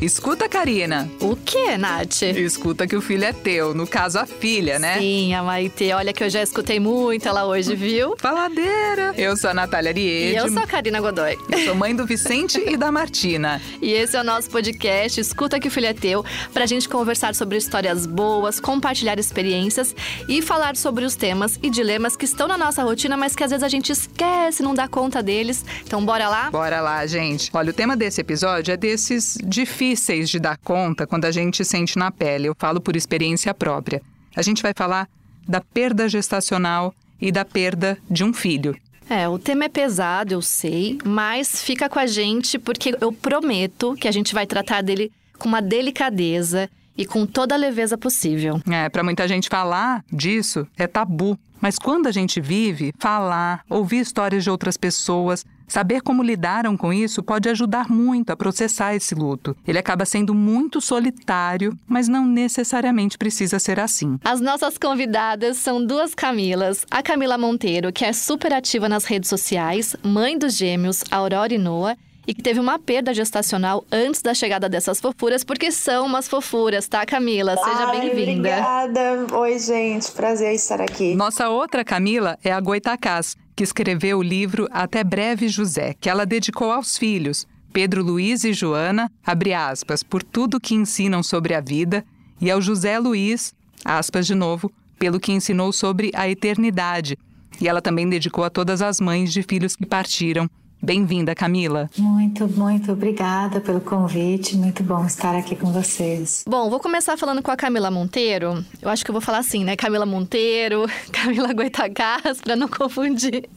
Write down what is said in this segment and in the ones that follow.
Escuta, Karina. O que, Nath? Escuta que o filho é teu, no caso a filha, né? Sim, a Maite. Olha que eu já escutei muito ela hoje, viu? Faladeira. Eu sou a Natália Ariede. E eu sou a Karina Godoy. Eu sou mãe do Vicente e da Martina. E esse é o nosso podcast Escuta que o filho é teu, pra gente conversar sobre histórias boas, compartilhar experiências e falar sobre os temas e dilemas que estão na nossa rotina, mas que às vezes a gente esquece, não dá conta deles. Então bora lá? Bora lá, gente. Olha, o tema desse episódio é desses difíceis difíceis de dar conta quando a gente sente na pele. Eu falo por experiência própria. A gente vai falar da perda gestacional e da perda de um filho. É, o tema é pesado, eu sei, mas fica com a gente porque eu prometo que a gente vai tratar dele com uma delicadeza e com toda a leveza possível. É, para muita gente falar disso é tabu. Mas quando a gente vive, falar, ouvir histórias de outras pessoas, saber como lidaram com isso pode ajudar muito a processar esse luto. Ele acaba sendo muito solitário, mas não necessariamente precisa ser assim. As nossas convidadas são duas Camilas. A Camila Monteiro, que é super ativa nas redes sociais, mãe dos gêmeos Aurora e Noah, e que teve uma perda gestacional antes da chegada dessas fofuras, porque são umas fofuras, tá, Camila? Seja bem-vinda. Obrigada. Oi, gente. Prazer estar aqui. Nossa outra Camila é a Goitacás, que escreveu o livro Até Breve José, que ela dedicou aos filhos. Pedro Luiz e Joana, abre aspas, por tudo que ensinam sobre a vida, e ao José Luiz, aspas de novo, pelo que ensinou sobre a eternidade. E ela também dedicou a todas as mães de filhos que partiram, Bem-vinda, Camila. Muito, muito obrigada pelo convite. Muito bom estar aqui com vocês. Bom, vou começar falando com a Camila Monteiro. Eu acho que eu vou falar assim, né? Camila Monteiro, Camila Goitacás, para não confundir.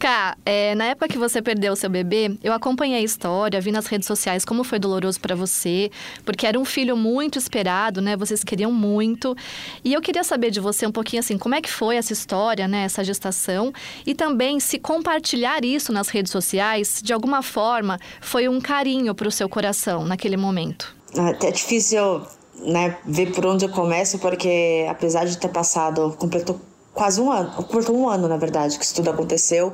Cá, é, na época que você perdeu o seu bebê, eu acompanhei a história, vi nas redes sociais como foi doloroso para você, porque era um filho muito esperado, né? Vocês queriam muito. E eu queria saber de você um pouquinho assim, como é que foi essa história, né? Essa gestação e também se compartilhar isso nas redes sociais, de alguma forma, foi um carinho para o seu coração naquele momento. É difícil né, ver por onde eu começo, porque apesar de ter passado, completou quase um ano, completou um ano, na verdade, que isso tudo aconteceu.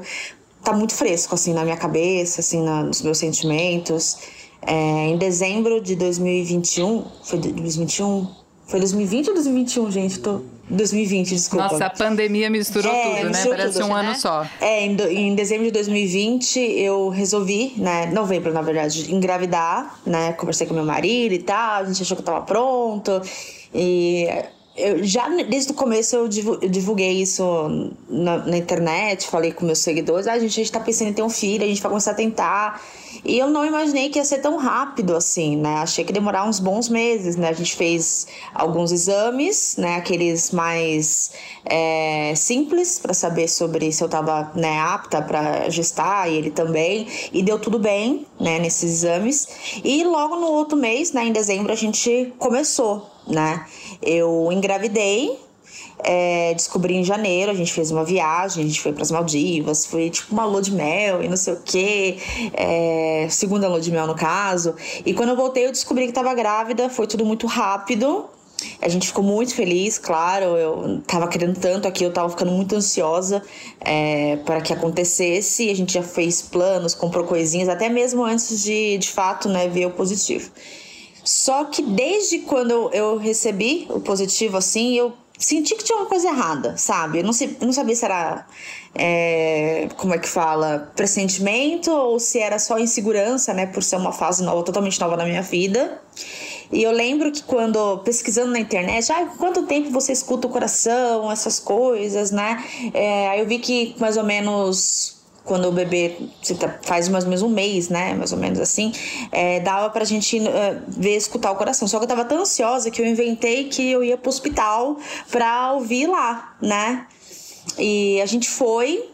Tá muito fresco, assim, na minha cabeça, assim, na, nos meus sentimentos. É, em dezembro de 2021, foi 2021? Foi 2020 ou 2021, gente? Tô 2020, desculpa. Nossa, a pandemia misturou é, tudo, né? Parece tudo, um ano só. É, em, do, em, dezembro de 2020 eu resolvi, né? Novembro, na verdade, engravidar, né? Conversei com meu marido e tal, a gente achou que eu tava pronto. E eu já desde o começo eu divulguei isso na, na, internet, falei com meus seguidores, ah, a gente, a gente tá pensando em ter um filho, a gente vai começar a tentar. E eu não imaginei que ia ser tão rápido assim, né? Achei que ia demorar uns bons meses, né? A gente fez alguns exames, né? Aqueles mais é, simples para saber sobre se eu tava né, apta para gestar e ele também. E deu tudo bem, né? Nesses exames. E logo no outro mês, né? Em dezembro, a gente começou, né? Eu engravidei, é, descobri em janeiro, a gente fez uma viagem, a gente foi para as Maldivas, foi tipo uma lua de mel e não sei o que, é, segunda lua de mel no caso. E quando eu voltei, eu descobri que estava grávida, foi tudo muito rápido. A gente ficou muito feliz, claro. Eu tava querendo tanto aqui, eu tava ficando muito ansiosa é, para que acontecesse. A gente já fez planos, comprou coisinhas, até mesmo antes de, de fato, né, ver o positivo. Só que desde quando eu, recebi o positivo, assim, eu senti que tinha uma coisa errada, sabe? Eu não, sei, não sabia se era, é, como é que fala, pressentimento ou se era só insegurança, né? Por ser uma fase nova, totalmente nova na minha vida. E eu lembro que quando pesquisando na internet, ah, quanto tempo você escuta o coração, essas coisas, né? É, aí eu vi que mais ou menos quando o bebê tá, faz mais ou menos um mês, né? Mais ou menos assim, é, dava pra gente uh, ver, escutar o coração. Só que eu tava tão ansiosa que eu inventei que eu ia pro hospital pra ouvir lá, né? E a gente foi,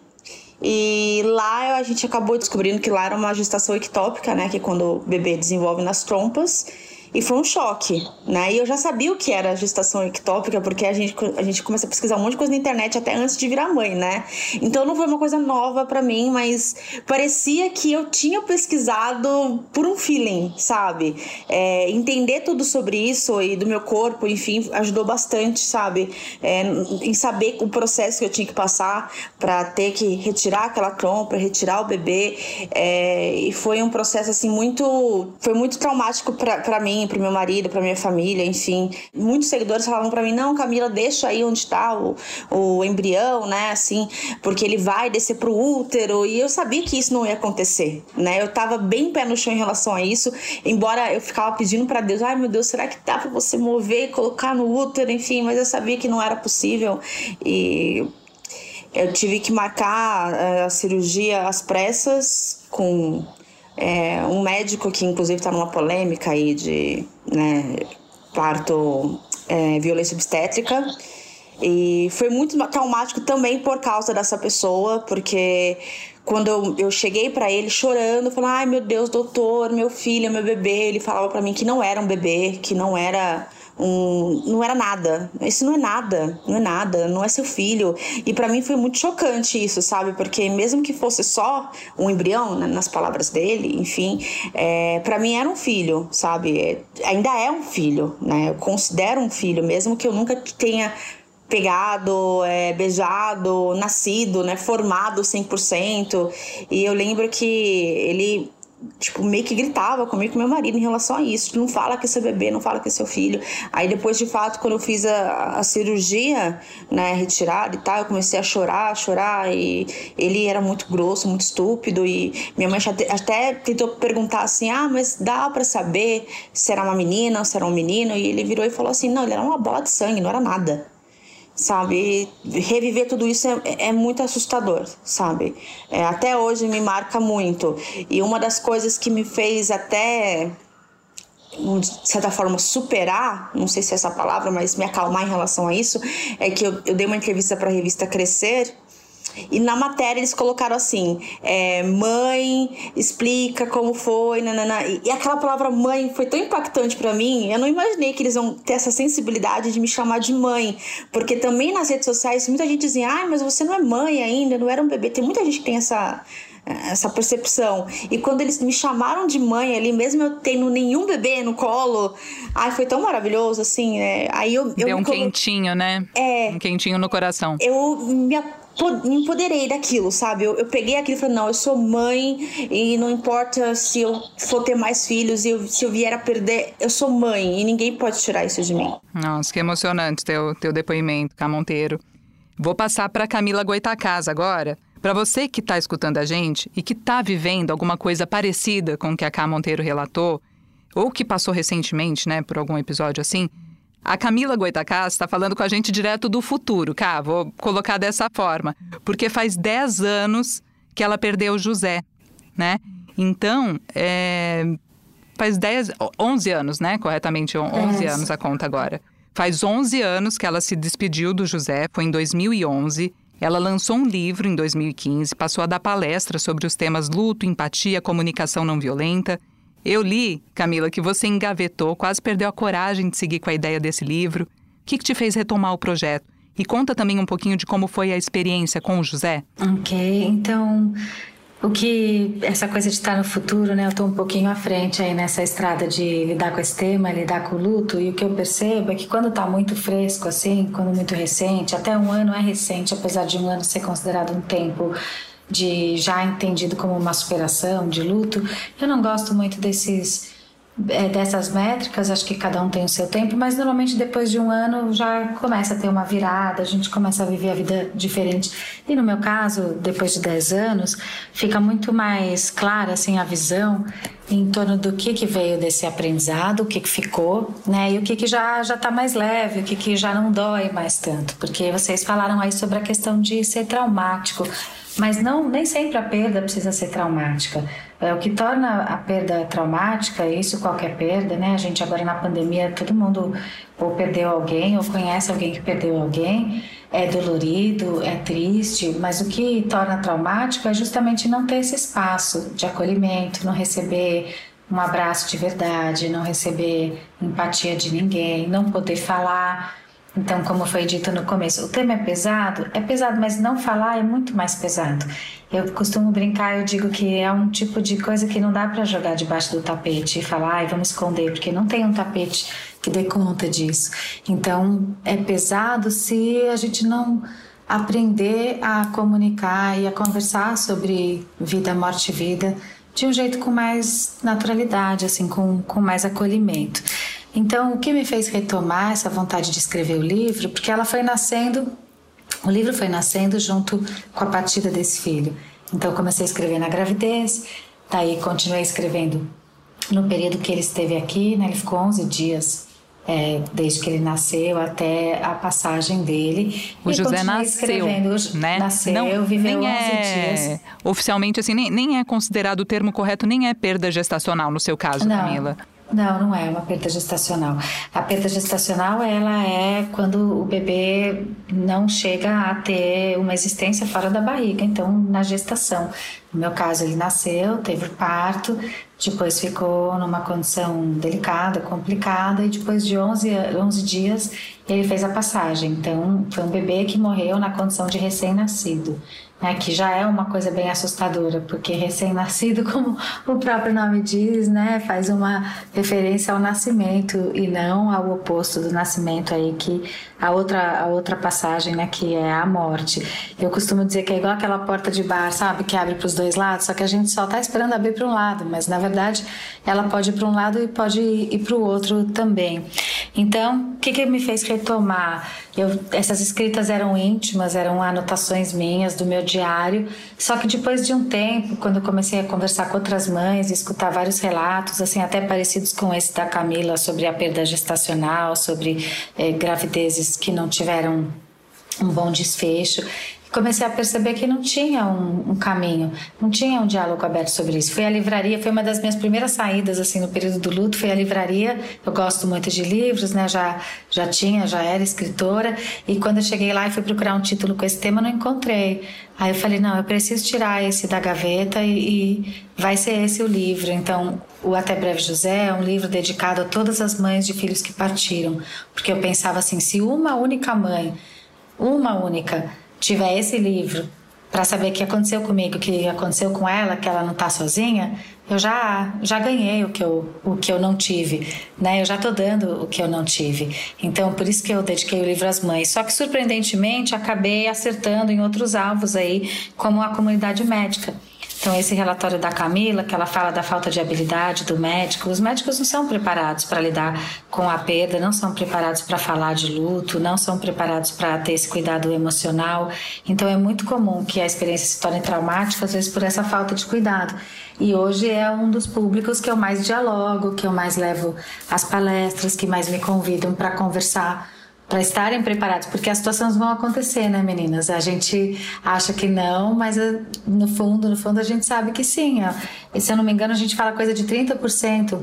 e lá a gente acabou descobrindo que lá era uma gestação ectópica, né? Que é quando o bebê desenvolve nas trompas. E foi um choque, né? E eu já sabia o que era gestação ectópica, porque a gente, a gente começa a pesquisar um monte de coisa na internet até antes de virar mãe, né? Então não foi uma coisa nova para mim, mas parecia que eu tinha pesquisado por um feeling, sabe? É, entender tudo sobre isso e do meu corpo, enfim, ajudou bastante, sabe? É, em saber o processo que eu tinha que passar para ter que retirar aquela trompa, retirar o bebê. É, e foi um processo, assim, muito. Foi muito traumático para mim pro meu marido, pra minha família, enfim. Muitos seguidores falavam para mim: não, Camila, deixa aí onde tá o, o embrião, né? Assim, porque ele vai descer pro útero. E eu sabia que isso não ia acontecer, né? Eu tava bem pé no chão em relação a isso, embora eu ficava pedindo para Deus: ai meu Deus, será que dá pra você mover e colocar no útero? Enfim, mas eu sabia que não era possível. E eu tive que marcar eh, a cirurgia às pressas com é, um médico que inclusive está numa polêmica aí de né, parto, é, violência obstétrica. E foi muito traumático também por causa dessa pessoa, porque quando eu, eu cheguei para ele chorando, falando: ai meu Deus, doutor, meu filho, meu bebê, ele falava para mim que não era um bebê, que não era um, não era nada. Isso não é nada, não é nada, não é seu filho. E para mim foi muito chocante isso, sabe? Porque mesmo que fosse só um embrião, né, nas palavras dele, enfim, é, para mim era um filho, sabe? É, ainda é um filho, né? Eu considero um filho, mesmo que eu nunca tenha pegado, é, beijado, nascido, né, formado 100%. E eu lembro que ele tipo, meio que gritava comigo com meu marido em relação a isso. Não fala que é seu bebê, não fala que é seu filho. Aí depois, de fato, quando eu fiz a, a cirurgia, né, retirada e tal, eu comecei a chorar, a chorar. E ele era muito grosso, muito estúpido. E minha mãe até tentou perguntar assim: ah, mas dá para saber se era uma menina ou se era um menino? E ele virou e falou assim: não, ele era uma bola de sangue, não era nada sabe? Reviver tudo isso é, é muito assustador, sabe? É, até hoje me marca muito. E uma das coisas que me fez até, de certa forma, superar não sei se é essa palavra, mas me acalmar em relação a isso é que eu, eu dei uma entrevista para a revista Crescer e na matéria eles colocaram assim: é, mãe, explica como foi, nanana. E, e aquela palavra mãe foi tão impactante para mim, eu não imaginei que eles vão ter essa sensibilidade de me chamar de mãe. Porque também nas redes sociais muita gente dizia: ai, mas você não é mãe ainda, não era um bebê. Tem muita gente que tem essa essa percepção. E quando eles me chamaram de mãe ali, mesmo eu tendo nenhum bebê no colo, ai, foi tão maravilhoso, assim, né? Aí eu, eu Deu um quentinho, né? É. Um quentinho no coração. Eu me me empoderei daquilo, sabe? Eu, eu peguei aquilo e falei, não, eu sou mãe e não importa se eu for ter mais filhos eu, se eu vier a perder, eu sou mãe e ninguém pode tirar isso de mim. Nossa, que emocionante teu, teu depoimento, Camonteiro. Vou passar para Camila Goitacás agora. Para você que está escutando a gente e que está vivendo alguma coisa parecida com o que a Cá Monteiro relatou, ou que passou recentemente, né, por algum episódio assim, a Camila Goitacás está falando com a gente direto do futuro, cá, vou colocar dessa forma, porque faz 10 anos que ela perdeu o José, né? Então, é, faz 10, 11 anos, né? Corretamente, 11 é. anos a conta agora. Faz 11 anos que ela se despediu do José, foi em 2011. Ela lançou um livro em 2015, passou a dar palestra sobre os temas luto, empatia, comunicação não violenta eu li, Camila, que você engavetou, quase perdeu a coragem de seguir com a ideia desse livro. O que, que te fez retomar o projeto? E conta também um pouquinho de como foi a experiência com o José. Ok, então o que essa coisa de estar no futuro, né? Eu estou um pouquinho à frente aí nessa estrada de lidar com esse tema, lidar com o luto. E o que eu percebo é que quando está muito fresco, assim, quando muito recente, até um ano é recente, apesar de um ano ser considerado um tempo de já entendido como uma superação, de luto. Eu não gosto muito desses é, dessas métricas, acho que cada um tem o seu tempo, mas normalmente depois de um ano já começa a ter uma virada, a gente começa a viver a vida diferente. E no meu caso, depois de 10 anos, fica muito mais clara assim a visão em torno do que que veio desse aprendizado, o que que ficou, né? E o que que já já tá mais leve, o que que já não dói mais tanto, porque vocês falaram aí sobre a questão de ser traumático. Mas não, nem sempre a perda precisa ser traumática. É, o que torna a perda traumática, isso qualquer perda, né? A gente agora na pandemia, todo mundo ou perdeu alguém ou conhece alguém que perdeu alguém, é dolorido, é triste, mas o que torna traumático é justamente não ter esse espaço de acolhimento, não receber um abraço de verdade, não receber empatia de ninguém, não poder falar. Então, como foi dito no começo, o tema é pesado? É pesado, mas não falar é muito mais pesado. Eu costumo brincar, eu digo que é um tipo de coisa que não dá para jogar debaixo do tapete e falar, ai, vamos esconder, porque não tem um tapete que dê conta disso. Então, é pesado se a gente não aprender a comunicar e a conversar sobre vida, morte e vida de um jeito com mais naturalidade, assim, com, com mais acolhimento. Então, o que me fez retomar essa vontade de escrever o livro, porque ela foi nascendo, o livro foi nascendo junto com a partida desse filho. Então, comecei a escrever na gravidez, daí continuei escrevendo no período que ele esteve aqui, né? Ele ficou 11 dias é, desde que ele nasceu até a passagem dele. O e José nasceu, né? Nasceu, Não, viveu nem 11 é, dias. Oficialmente, assim, nem, nem é considerado o termo correto, nem é perda gestacional no seu caso, Não. Camila. Não, não é uma perda gestacional. A perda gestacional ela é quando o bebê não chega a ter uma existência fora da barriga, então na gestação. No meu caso, ele nasceu, teve parto, depois ficou numa condição delicada, complicada, e depois de 11, 11 dias ele fez a passagem. Então, foi um bebê que morreu na condição de recém-nascido né, que já é uma coisa bem assustadora, porque recém-nascido, como o próprio nome diz, né, faz uma referência ao nascimento e não ao oposto do nascimento aí que a outra a outra passagem, né, que é a morte. Eu costumo dizer que é igual aquela porta de bar, sabe, que abre para os dois lados, só que a gente só está esperando abrir para um lado, mas na verdade ela pode ir para um lado e pode ir para o outro também. Então, o que, que me fez retomar? Eu, essas escritas eram íntimas, eram anotações minhas do meu diário. Só que depois de um tempo, quando eu comecei a conversar com outras mães escutar vários relatos, assim até parecidos com esse da Camila sobre a perda gestacional, sobre eh, gravidezes que não tiveram um bom desfecho comecei a perceber que não tinha um, um, caminho, não tinha um diálogo aberto sobre isso. Foi a livraria, foi uma das minhas primeiras saídas assim no período do luto, foi a livraria. Eu gosto muito de livros, né? Já já tinha, já era escritora e quando eu cheguei lá e fui procurar um título com esse tema, não encontrei. Aí eu falei, não, eu preciso tirar esse da gaveta e, e vai ser esse o livro. Então, o Até Breve José é um livro dedicado a todas as mães de filhos que partiram, porque eu pensava assim, se uma única mãe, uma única tiver esse livro para saber o que aconteceu comigo, o que aconteceu com ela, que ela não está sozinha, eu já já ganhei o que eu o que eu não tive, né? Eu já estou dando o que eu não tive. Então, por isso que eu dediquei o livro às mães. Só que surpreendentemente acabei acertando em outros alvos aí, como a comunidade médica. Então, esse relatório da Camila, que ela fala da falta de habilidade do médico, os médicos não são preparados para lidar com a perda, não são preparados para falar de luto, não são preparados para ter esse cuidado emocional. Então, é muito comum que a experiência se torne traumática, às vezes por essa falta de cuidado. E hoje é um dos públicos que eu mais dialogo, que eu mais levo as palestras, que mais me convidam para conversar para estarem preparados, porque as situações vão acontecer, né, meninas? A gente acha que não, mas eh, no fundo, no fundo a gente sabe que sim. E se eu não me engano, a gente fala coisa de 30%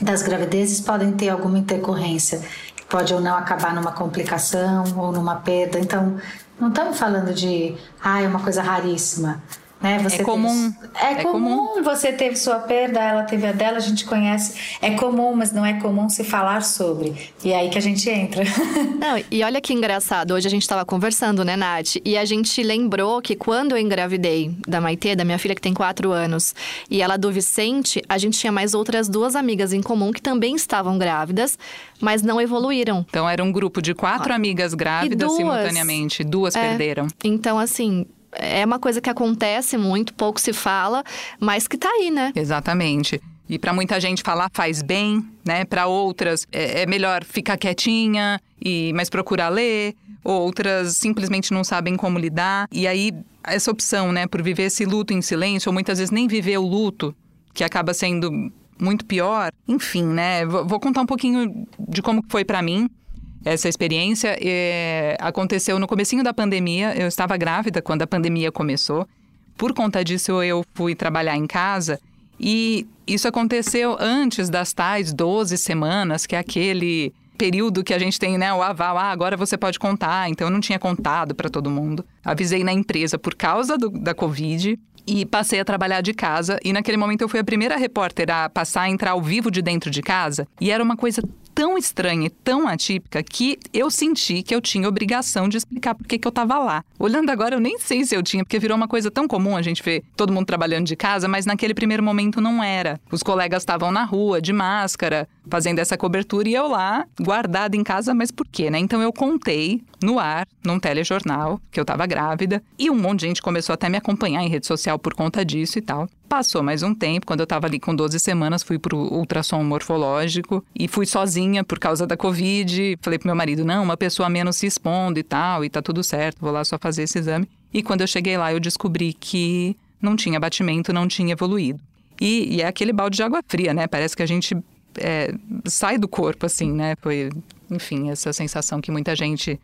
das gravidezes podem ter alguma intercorrência, pode ou não acabar numa complicação ou numa perda. Então, não estamos falando de, ah, é uma coisa raríssima. Né? Você é comum. Teve... É, é comum. comum. Você teve sua perda, ela teve a dela, a gente conhece. É comum, mas não é comum se falar sobre. E é aí que a gente entra. Não, e olha que engraçado. Hoje a gente estava conversando, né, Nath? E a gente lembrou que quando eu engravidei da Maitê, da minha filha que tem quatro anos, e ela do Vicente, a gente tinha mais outras duas amigas em comum que também estavam grávidas, mas não evoluíram. Então era um grupo de quatro ah. amigas grávidas duas, simultaneamente. Duas é, perderam. Então, assim, é uma coisa que acontece muito, pouco se fala, mas que tá aí, né? Exatamente. E para muita gente falar faz bem, né? Para outras é, é, melhor ficar quietinha e mas procurar ler. Outras simplesmente não sabem como lidar. E aí essa opção, né, por viver esse luto em silêncio ou muitas vezes nem viver o luto, que acaba sendo muito pior. Enfim, né? Vou contar um pouquinho de como foi para mim. Essa experiência é, aconteceu no comecinho da pandemia. Eu estava grávida quando a pandemia começou. Por conta disso, eu fui trabalhar em casa e isso aconteceu antes das tais 12 semanas, que é aquele período que a gente tem, né, o aval, ah, agora você pode contar. Então eu não tinha contado para todo mundo. Avisei na empresa por causa do, da Covid e passei a trabalhar de casa. E naquele momento eu fui a primeira repórter a passar a entrar ao vivo de dentro de casa. E era uma coisa tão estranha e tão atípica que eu senti que eu tinha obrigação de explicar por que, eu estava lá. Olhando agora, eu nem sei se eu tinha, porque virou uma coisa tão comum a gente ver todo mundo trabalhando de casa, mas naquele primeiro momento não era. Os colegas estavam na rua, de máscara, fazendo essa cobertura e eu lá, guardada em casa, mas por quê, né? Então eu contei no ar, num telejornal, que eu estava grávida, e um monte de gente começou até me acompanhar em rede social por conta disso e tal. Passou mais um tempo, quando eu estava ali com 12 semanas, fui para o ultrassom morfológico e fui sozinha por causa da Covid. Falei pro meu marido: não, uma pessoa menos se expondo e tal, e tá tudo certo, vou lá só fazer esse exame. E quando eu cheguei lá, eu descobri que não tinha batimento, não tinha evoluído. E, e é aquele balde de água fria, né? Parece que a gente é, sai do corpo, assim, né? Foi, enfim, essa sensação que muita gente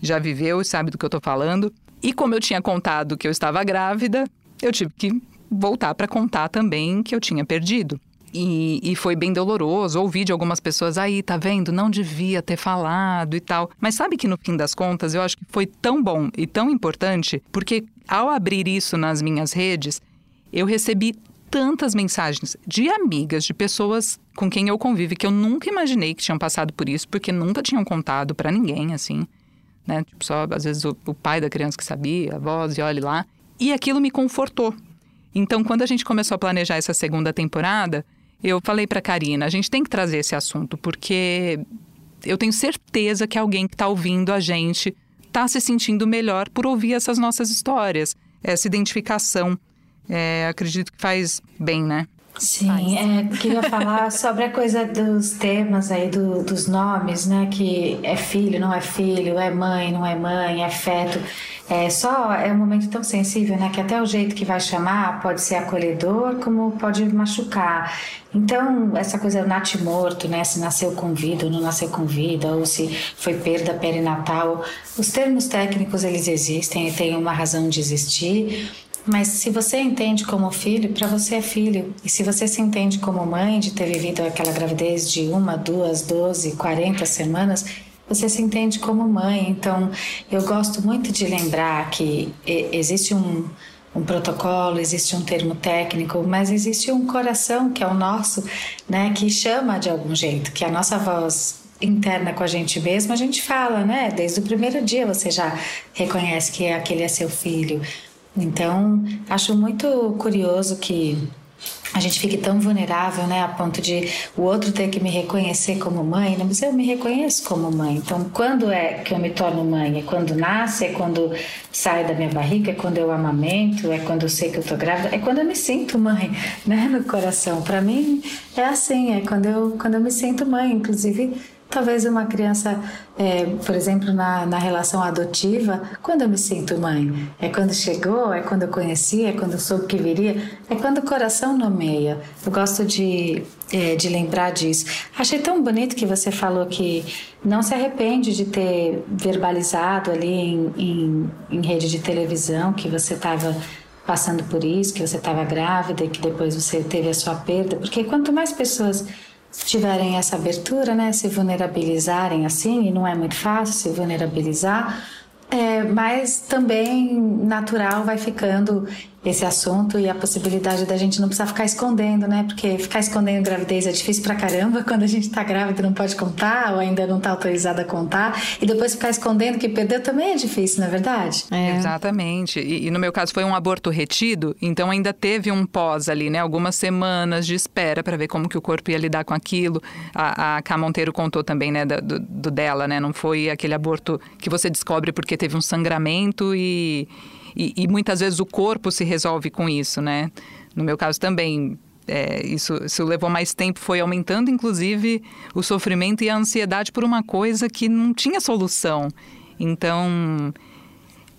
já viveu e sabe do que eu tô falando. E como eu tinha contado que eu estava grávida, eu tive que voltar para contar também que eu tinha perdido. E, e, foi bem doloroso. Ouvi de algumas pessoas aí, tá vendo? Não devia ter falado e tal. Mas sabe que no fim das contas, eu acho que foi tão bom e tão importante, porque ao abrir isso nas minhas redes, eu recebi tantas mensagens de amigas, de pessoas com quem eu convivo, que eu nunca imaginei que tinham passado por isso, porque nunca tinham contado para ninguém, assim. Né? Tipo, só às vezes o, o pai da criança que sabia, a voz, e olhe lá. E aquilo me confortou, então, quando a gente começou a planejar essa segunda temporada, eu falei para Karina, a gente tem que trazer esse assunto porque eu tenho certeza que alguém que está ouvindo a gente está se sentindo melhor por ouvir essas nossas histórias, essa identificação. É, acredito que faz bem, né? Sim, é, queria falar sobre a coisa dos temas aí, do, dos nomes, né? Que é filho, não é filho, é mãe, não é mãe, é feto. É só é um momento tão sensível, né? Que até o jeito que vai chamar pode ser acolhedor, como pode machucar. Então, essa coisa do morto, né? Se nasceu com vida ou não nasceu com vida, ou se foi perda perinatal. Os termos técnicos, eles existem e têm uma razão de existir. Mas se você entende como filho, para você é filho. E se você se entende como mãe de ter vivido aquela gravidez de uma, duas, doze, quarenta semanas, você se entende como mãe. Então, eu gosto muito de lembrar que existe um, um protocolo, existe um termo técnico, mas existe um coração que é o nosso, né, que chama de algum jeito, que a nossa voz interna com a gente mesmo, a gente fala, né? Desde o primeiro dia você já reconhece que aquele é seu filho. Então, acho muito curioso que a gente fique tão vulnerável, né, a ponto de o outro ter que me reconhecer como mãe, né? mas eu me reconheço como mãe. Então, quando é que eu me torno mãe? É quando nasce, é quando sai da minha barriga, é quando eu amamento, é quando eu sei que eu tô grávida, é quando eu me sinto mãe, né, no coração. Para mim é assim, é quando eu quando eu me sinto mãe, inclusive Talvez uma criança, é, por exemplo, na, na relação adotiva, quando eu me sinto mãe? É quando chegou? É quando eu conheci? É quando eu soube que viria? É quando o coração nomeia. Eu gosto de, é, de lembrar disso. Achei tão bonito que você falou que não se arrepende de ter verbalizado ali em, em, em rede de televisão que você estava passando por isso, que você estava grávida e que depois você teve a sua perda, porque quanto mais pessoas tiverem essa abertura, né, se vulnerabilizarem assim, e não é muito fácil se vulnerabilizar, é, mas também natural vai ficando esse assunto e a possibilidade da gente não precisar ficar escondendo, né? Porque ficar escondendo gravidez é difícil pra caramba. Quando a gente tá grávida não pode contar ou ainda não tá autorizada a contar. E depois ficar escondendo que perdeu também é difícil, não é verdade? É. Exatamente. E, e, no meu caso foi um aborto retido, então ainda teve um pós ali, né? Algumas semanas de espera para ver como que o corpo ia lidar com aquilo. A, a Monteiro contou também, né, do, do dela, né? Não foi aquele aborto que você descobre porque teve um sangramento e e, e, muitas vezes o corpo se resolve com isso, né? No meu caso também, é, isso, isso levou mais tempo, foi aumentando inclusive o sofrimento e a ansiedade por uma coisa que não tinha solução. Então.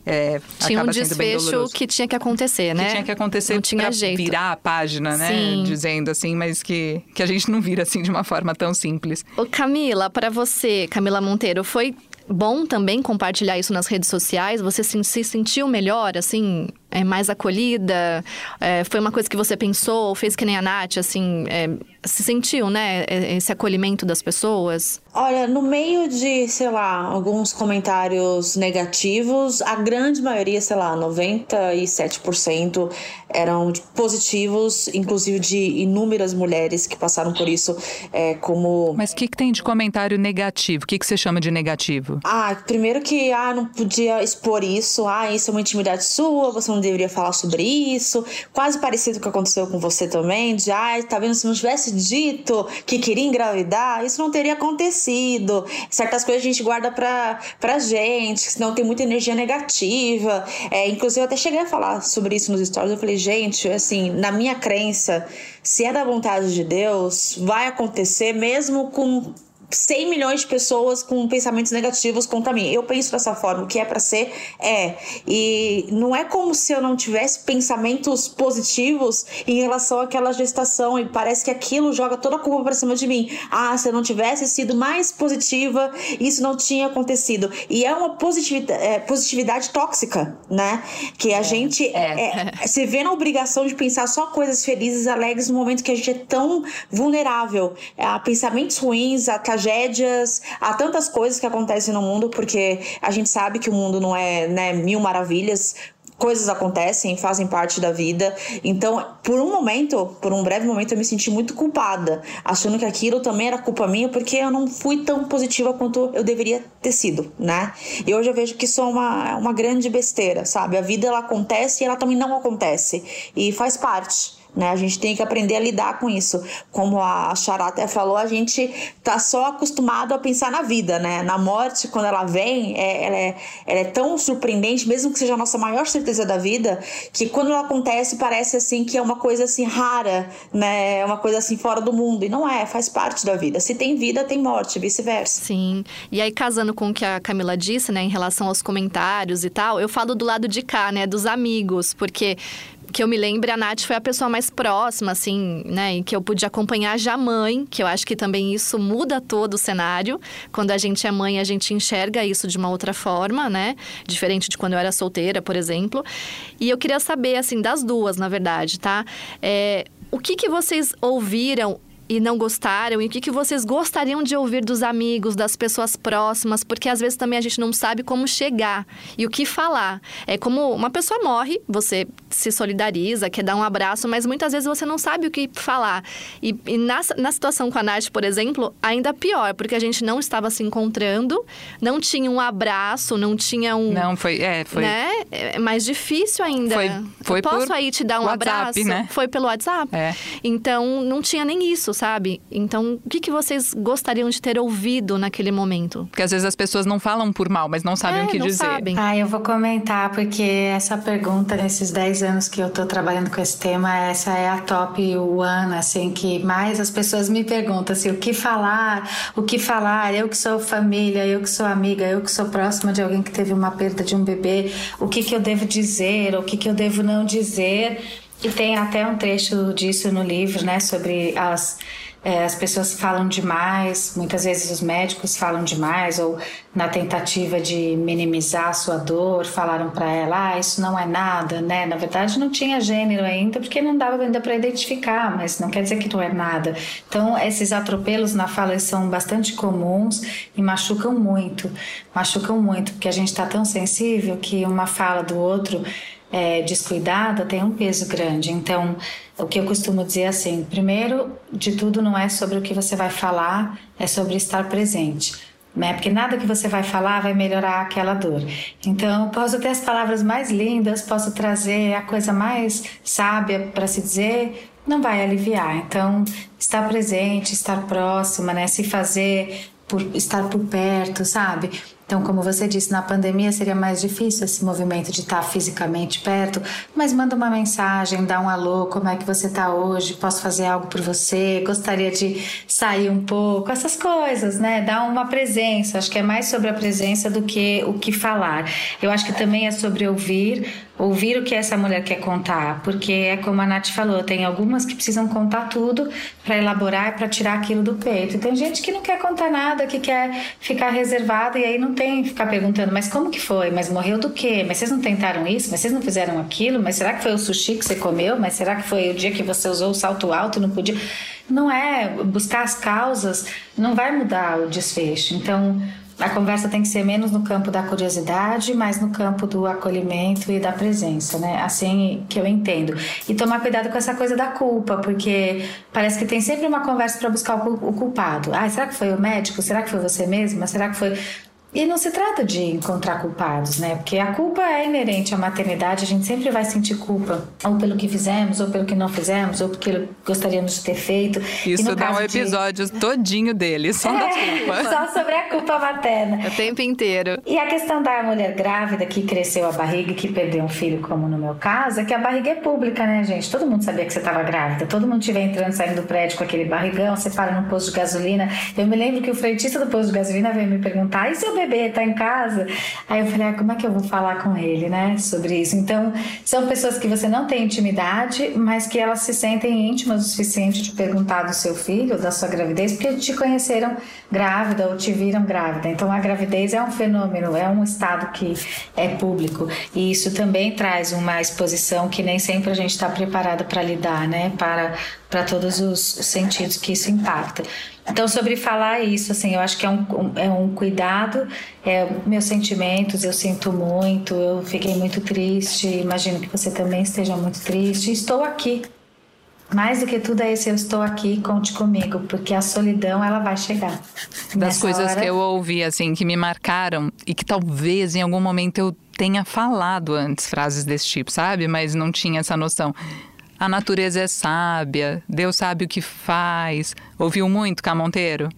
É, tinha um desfecho que tinha que acontecer, né? Que tinha que acontecer para virar a página, né? Sim. Dizendo assim, mas que, que a gente não vira assim de uma forma tão simples. Ô Camila, para você, Camila Monteiro, foi bom também compartilhar isso nas redes sociais? Você se, se sentiu melhor, assim, é, mais acolhida? É, foi uma coisa que você pensou, fez que nem a Nath, assim, é, se sentiu, né, esse acolhimento das pessoas? Olha, no meio de, sei lá, alguns comentários negativos, a grande maioria, sei lá, 97% eram positivos, inclusive de inúmeras mulheres que passaram por isso é, como... Mas o que, que tem de comentário negativo? O que, que você chama de negativo? Ah, primeiro que, ah, não podia expor isso, ah, isso é uma intimidade sua, você não deveria falar sobre isso, quase parecido com o que aconteceu com você também, de, ah, tá vendo, se não tivesse dito que queria engravidar, isso não teria acontecido. Certas coisas a gente guarda pra, pra gente, senão tem muita energia negativa. É, inclusive, eu até cheguei a falar sobre isso nos stories. Eu falei, gente, assim, na minha crença, se é da vontade de Deus, vai acontecer mesmo com 100 milhões de pessoas com pensamentos negativos contra mim. Eu penso dessa forma, o que é para ser é. E não é como se eu não tivesse pensamentos positivos em relação àquela gestação e parece que aquilo joga toda a culpa para cima de mim. Ah, se eu não tivesse sido mais positiva, isso não tinha acontecido. E é uma positividade, é, positividade tóxica, né? Que a é, gente é. é. se vê na obrigação de pensar só coisas felizes, alegres no momento que a gente é tão vulnerável a pensamentos ruins, a tragédias, há tantas coisas que acontecem no mundo, porque a gente sabe que o mundo não é né, mil maravilhas, coisas acontecem, fazem parte da vida. Então, por um momento, por um breve momento, eu me senti muito culpada, achando que aquilo também era culpa minha, porque eu não fui tão positiva quanto eu deveria ter sido, né? E hoje eu vejo que isso é uma, uma grande besteira, sabe? A vida ela acontece e ela também não acontece. E faz parte. Né? A gente tem que aprender a lidar com isso. Como a Chará até falou, a gente tá só acostumado a pensar na vida, né? Na morte, quando ela vem, é, ela, é, ela é tão surpreendente, mesmo que seja a nossa maior certeza da vida, que quando ela acontece parece assim que é uma coisa assim rara, né? É uma coisa assim fora do mundo. E não é, faz parte da vida. Se tem vida, tem morte, vice-versa. Sim. E aí, casando com o que a Camila disse, né, em relação aos comentários e tal, eu falo do lado de cá, né, dos amigos, porque que eu me lembre, a Nath foi a pessoa mais próxima, assim, né? E que eu pude acompanhar já mãe, que eu acho que também isso muda todo o cenário. Quando a gente é mãe, a gente enxerga isso de uma outra forma, né? Diferente de quando eu era solteira, por exemplo. E eu queria saber, assim, das duas, na verdade, tá? É, o que, que vocês ouviram e não gostaram? E o que, que vocês gostariam de ouvir dos amigos, das pessoas próximas? Porque às vezes também a gente não sabe como chegar e o que falar. É como uma pessoa morre, você se solidariza, quer dar um abraço, mas muitas vezes você não sabe o que falar. E, e na, na situação com a Nath, por exemplo, ainda pior, porque a gente não estava se encontrando, não tinha um abraço, não tinha um. Não, foi. É, foi. Né? É mais difícil ainda. Foi, foi Posso aí te dar um WhatsApp, abraço? Né? Foi pelo WhatsApp. É. Então, não tinha nem isso, sabe? Então, o que, que vocês gostariam de ter ouvido naquele momento? Porque às vezes as pessoas não falam por mal, mas não sabem é, o que não dizer. Sabem. Ah, eu vou comentar, porque essa pergunta, nesses 10 anos que eu tô trabalhando com esse tema, essa é a top one, assim, que mais as pessoas me perguntam, assim, o que falar, o que falar, eu que sou família, eu que sou amiga, eu que sou próxima de alguém que teve uma perda de um bebê, o que que eu devo dizer, o que que eu devo não dizer, e tem até um trecho disso no livro, né, sobre as é, as pessoas falam demais, muitas vezes os médicos falam demais, ou na tentativa de minimizar a sua dor, falaram para ela: ah, isso não é nada, né? Na verdade, não tinha gênero ainda, porque não dava ainda para identificar, mas não quer dizer que não é nada. Então, esses atropelos na fala são bastante comuns e machucam muito machucam muito, porque a gente está tão sensível que uma fala do outro é, descuidada tem um peso grande. Então, o que eu costumo dizer é assim: primeiro de tudo, não é sobre o que você vai falar, é sobre estar presente. Né? Porque nada que você vai falar vai melhorar aquela dor. Então, posso ter as palavras mais lindas, posso trazer a coisa mais sábia para se dizer, não vai aliviar. Então, estar presente, estar próxima, né? Se fazer por estar por perto, sabe? Então, como você disse, na pandemia seria mais difícil esse movimento de estar fisicamente perto, mas manda uma mensagem, dá um alô, como é que você está hoje? Posso fazer algo por você? Gostaria de sair um pouco? Essas coisas, né? Dá uma presença. Acho que é mais sobre a presença do que o que falar. Eu acho que também é sobre ouvir ouvir o que essa mulher quer contar, porque é como a Nath falou, tem algumas que precisam contar tudo para elaborar e para tirar aquilo do peito. Tem gente que não quer contar nada, que quer ficar reservada e aí não tem ficar perguntando, mas como que foi? Mas morreu do quê? Mas vocês não tentaram isso? Mas vocês não fizeram aquilo? Mas será que foi o sushi que você comeu? Mas será que foi o dia que você usou o salto alto e não podia? Não é buscar as causas, não vai mudar o desfecho. Então, a conversa tem que ser menos no campo da curiosidade, mais no campo do acolhimento e da presença, né? Assim que eu entendo. E tomar cuidado com essa coisa da culpa, porque parece que tem sempre uma conversa para buscar o culpado. Ah, será que foi o médico? Será que foi você mesma? Será que foi e não se trata de encontrar culpados, né? Porque a culpa é inerente à maternidade, a gente sempre vai sentir culpa, ou pelo que fizemos, ou pelo que não fizemos, ou porque gostaríamos de ter feito. Isso dá um episódio de... todinho dele, só é, da culpa. Só sobre a culpa materna. O tempo inteiro. E a questão da mulher grávida que cresceu a barriga e que perdeu um filho, como no meu caso, é que a barriga é pública, né, gente? Todo mundo sabia que você estava grávida, todo mundo estiver entrando e saindo do prédio com aquele barrigão, você para no posto de gasolina. Eu me lembro que o frentista do posto de gasolina veio me perguntar: e seu bebê tá em casa. Aí eu falei, ah, como é que eu vou falar com ele, né, sobre isso? Então, são pessoas que você não tem intimidade, mas que elas se sentem íntimas o suficiente de perguntar do seu filho, da sua gravidez, porque te conheceram grávida ou te viram grávida. Então, a gravidez é um fenômeno, é um estado que é público. E isso também traz uma exposição que nem sempre a gente está preparada para lidar, né, para para todos os sentidos que isso impacta. Então, sobre falar isso, assim, eu acho que é um, é um cuidado, é, meus sentimentos, eu sinto muito, eu fiquei muito triste, imagino que você também esteja muito triste, estou aqui. Mais do que tudo é esse, eu estou aqui, conte comigo, porque a solidão, ela vai chegar. Das coisas hora... que eu ouvi, assim, que me marcaram e que talvez em algum momento eu tenha falado antes frases desse tipo, sabe? Mas não tinha essa noção a natureza é sábia, Deus sabe o que faz. Ouviu muito, Camonteiro?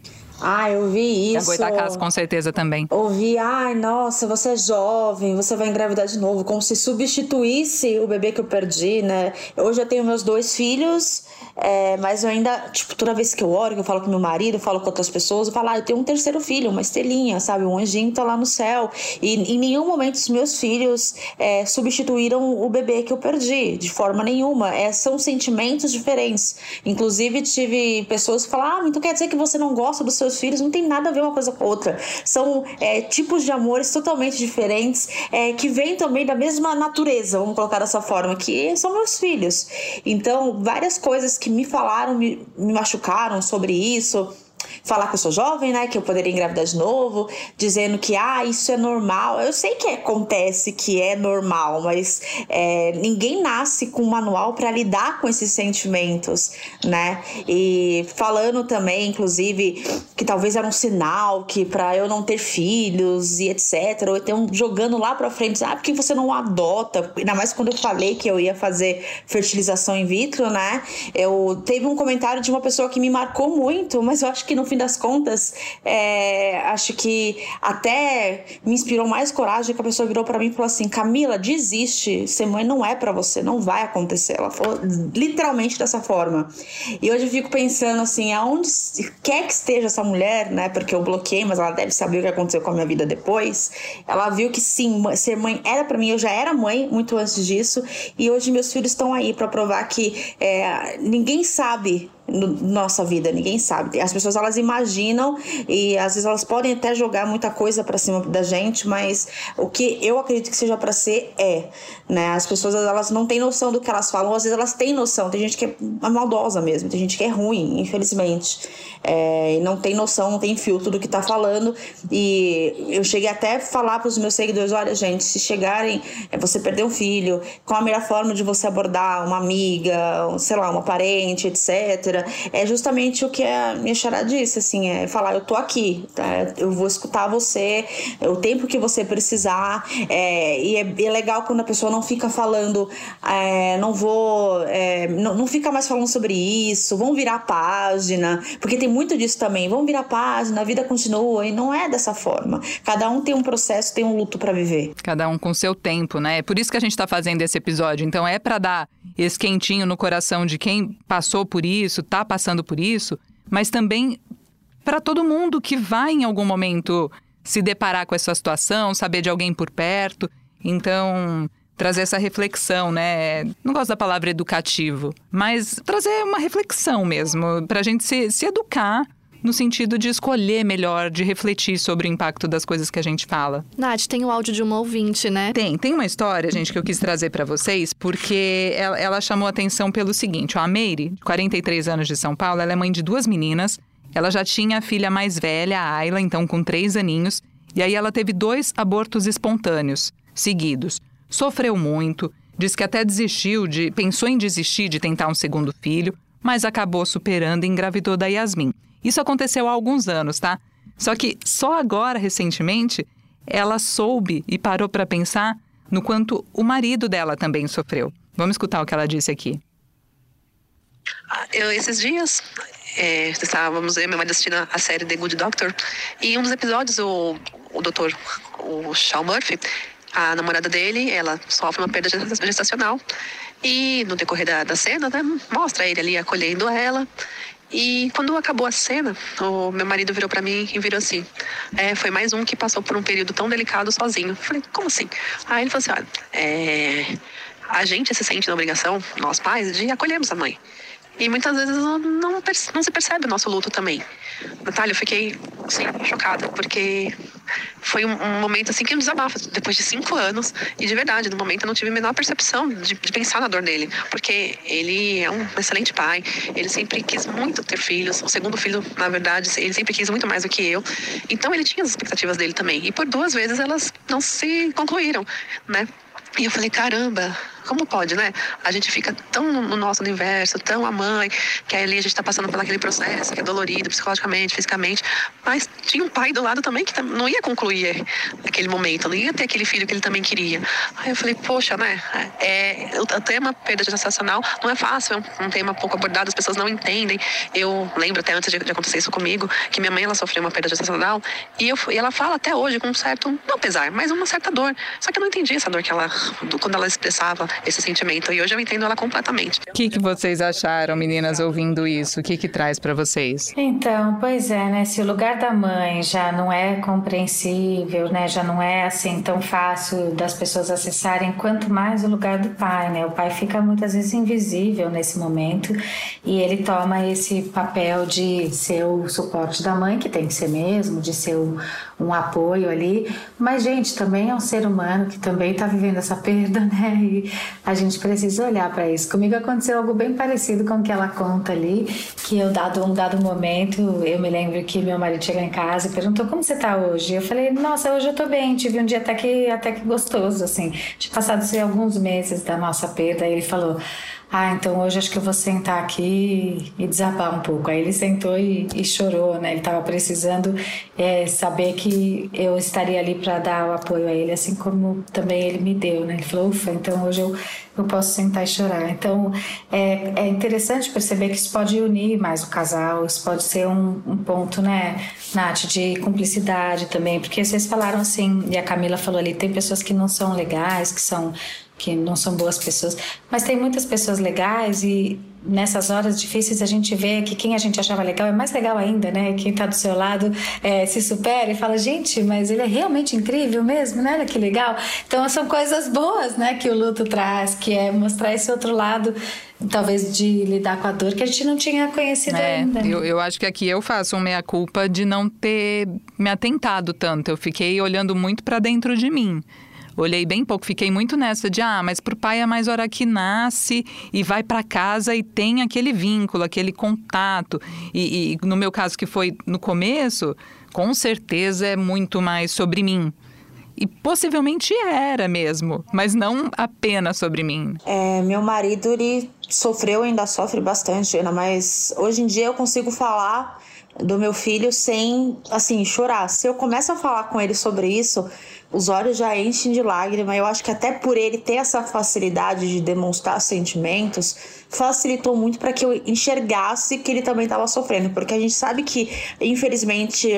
Ah, eu vi isso. A Goitacás com certeza também. Ouvi, ai, nossa, você é jovem, você vai engravidar de novo, como se substituísse o bebê que eu perdi, né? Hoje eu tenho meus dois filhos, é, mas eu ainda, tipo, toda vez que eu oro, que eu falo com meu marido, eu falo com outras pessoas, eu falo, ah, eu tenho um terceiro filho, uma estrelinha, sabe? Um anjinho tá lá no céu. E em nenhum momento os meus filhos é, substituíram o bebê que eu perdi, de forma nenhuma. É, são sentimentos diferentes. Inclusive, tive pessoas que falam, ah, então quer dizer que você não gosta do seu seus filhos não tem nada a ver uma coisa com outra. São é, tipos de amores totalmente diferentes, é, que vêm também da mesma natureza, vamos colocar dessa forma, que são meus filhos. Então, várias coisas que me falaram, me, me machucaram sobre isso falar que eu sou jovem, né? Que eu poderia engravidar de novo, dizendo que ah, isso é normal. Eu sei que acontece que é normal, mas é, ninguém nasce com um manual para lidar com esses sentimentos, né? E falando também, inclusive, que talvez era um sinal que para eu não ter filhos e etc. Ou então jogando lá para frente, ah, porque você não adota? Ainda mais quando eu falei que eu ia fazer fertilização in vitro, né? Eu teve um comentário de uma pessoa que me marcou muito, mas eu acho que no fim das contas, é, acho que até me inspirou mais coragem que a pessoa virou para mim e falou assim: Camila, desiste, ser mãe não é para você, não vai acontecer. Ela falou literalmente dessa forma. E hoje eu fico pensando assim: aonde quer que esteja essa mulher, né? Porque eu bloqueei, mas ela deve saber o que aconteceu com a minha vida depois. Ela viu que sim, ser mãe era para mim, eu já era mãe muito antes disso, e hoje meus filhos estão aí para provar que é, ninguém sabe no, nossa vida, ninguém sabe. As pessoas elas imaginam e às vezes elas podem até jogar muita coisa para cima da gente, mas o que eu acredito que seja para ser é, né? As pessoas elas não têm noção do que elas falam, às vezes elas têm noção. Tem gente que é maldosa mesmo, tem gente que é ruim, infelizmente. É, não tem noção, não tem filtro do que tá falando. E eu cheguei até a falar para os meus seguidores: olha, gente, se chegarem, é, você perdeu um filho, qual a melhor forma de você abordar uma amiga, sei lá, uma parente, etc é justamente o que a minha Xará disse, assim, é falar, eu tô aqui, tá? eu vou escutar você, o tempo que você precisar, é, e é, é, legal quando a pessoa não fica falando, é, não vou, é, não, não fica mais falando sobre isso, vamos virar página, porque tem muito disso também, vamos virar página, a vida continua, e não é dessa forma. Cada um tem um processo, tem um luto para viver. Cada um com seu tempo, né? É por isso que a gente tá fazendo esse episódio, então é para dar esse quentinho no coração de quem passou por isso, está passando por isso, mas também para todo mundo que vai em algum momento se deparar com essa situação, saber de alguém por perto. Então, trazer essa reflexão, né? Não gosto da palavra educativo, mas trazer uma reflexão mesmo, para a gente se, se educar no sentido de escolher melhor, de refletir sobre o impacto das coisas que a gente fala. Nath, tem o áudio de uma ouvinte, né? Tem, tem uma história, gente, que eu quis trazer para vocês, porque ela, ela chamou atenção pelo seguinte: ó, a Meire, de 43 anos de São Paulo, ela é mãe de duas meninas. Ela já tinha a filha mais velha, a Ayla, então com três aninhos, e aí ela teve dois abortos espontâneos, seguidos. Sofreu muito, diz que até desistiu de. pensou em desistir de tentar um segundo filho, mas acabou superando e engravidou da Yasmin. Isso aconteceu há alguns anos, tá? Só que só agora, recentemente, ela soube e parou para pensar no quanto o marido dela também sofreu. Vamos escutar o que ela disse aqui. Ah, eu, esses dias, é, estávamos eu e meu marido assistindo a série The Good Doctor, e um dos episódios, o, o doutor, o Shaw Murphy, a namorada dele, ela sofre uma perda gestacional, e no decorrer da, da cena, né, mostra ele ali acolhendo ela, e quando acabou a cena, o meu marido virou para mim e virou assim: é, foi mais um que passou por um período tão delicado sozinho. Falei, como assim? Aí ele falou assim: olha, é, a gente se sente na obrigação, nós pais, de acolhermos a mãe. E muitas vezes não, não, se percebe o nosso luto também. Natália, eu fiquei assim, chocada, porque foi um, um, momento assim que me desabafa, depois de cinco anos. E de verdade, no momento eu não tive a menor percepção de, de, pensar na dor dele. Porque ele é um excelente pai, ele sempre quis muito ter filhos. O segundo filho, na verdade, ele sempre quis muito mais do que eu. Então ele tinha as expectativas dele também. E por duas vezes elas não se concluíram, né? E eu falei, caramba, como pode, né? A gente fica tão no nosso universo, tão a mãe, que ali a gente está passando por aquele processo que é dolorido psicologicamente, fisicamente, mas tinha um pai do lado também que não ia concluir aquele momento, não ia ter aquele filho que ele também queria. Aí eu falei, poxa, né? É, o tema perda gestacional não é fácil, é um, um, tema pouco abordado, as pessoas não entendem. Eu lembro até antes de, de, acontecer isso comigo, que minha mãe ela sofreu uma perda gestacional e, eu, e ela fala até hoje com um certo, não pesar, mas uma certa dor. Só que eu não entendi essa dor que ela do, quando ela expressava esse sentimento. E hoje eu entendo ela completamente. O que, que vocês acharam, meninas, ouvindo isso? O que, que traz para vocês? Então, pois é, né? Se o lugar da mãe já não é compreensível, né? Já não é assim tão fácil das pessoas acessarem, quanto mais o lugar do pai, né? O pai fica muitas vezes invisível nesse momento e ele toma esse papel de ser o suporte da mãe, que tem que ser mesmo, de ser o, um apoio ali. Mas, gente, também é um ser humano que também está vivendo essa perda, né? E a gente precisa olhar para isso. Comigo aconteceu algo bem parecido com o que ela conta ali, que eu, dado um dado momento, eu me lembro que meu marido chegou em casa e perguntou como você está hoje. Eu falei, nossa, hoje eu estou bem, tive um dia até que, até que gostoso, assim. Tinha passado assim, alguns meses da nossa perda. E ele falou, ah, então hoje acho que eu vou sentar aqui e desabar um pouco. Aí ele sentou e, e chorou, né? Ele estava precisando é, saber que eu estaria ali para dar o apoio a ele, assim como também ele me deu, né? Ele falou, ufa, então hoje eu, eu posso sentar e chorar. Então é, é interessante perceber que isso pode unir mais o casal, isso pode ser um, um ponto, né, Nath, de cumplicidade também, porque vocês falaram assim, e a Camila falou ali, tem pessoas que não são legais, que são que não são boas pessoas, mas tem muitas pessoas legais e nessas horas difíceis a gente vê que quem a gente achava legal é mais legal ainda, né? Quem está do seu lado é, se supera e fala, gente, mas ele é realmente incrível mesmo, né? Olha que legal. Então são coisas boas, né? Que o luto traz, que é mostrar esse outro lado talvez de lidar com a dor que a gente não tinha conhecido é, ainda. Eu, eu acho que aqui eu faço uma meia-culpa de não ter me atentado tanto. Eu fiquei olhando muito para dentro de mim. Olhei bem pouco, fiquei muito nessa de, ah, mas pro pai é mais hora que nasce e vai para casa e tem aquele vínculo, aquele contato. E, e no meu caso, que foi no começo, com certeza é muito mais sobre mim. E possivelmente era mesmo, mas não apenas sobre mim. É, meu marido, ele sofreu, ainda sofre bastante, Ana, mas hoje em dia eu consigo falar do meu filho sem, assim, chorar. Se eu começo a falar com ele sobre isso, os olhos já enchem de lágrima. Eu acho que até por ele ter essa facilidade de demonstrar sentimentos, facilitou muito para que eu enxergasse que ele também estava sofrendo, porque a gente sabe que, infelizmente,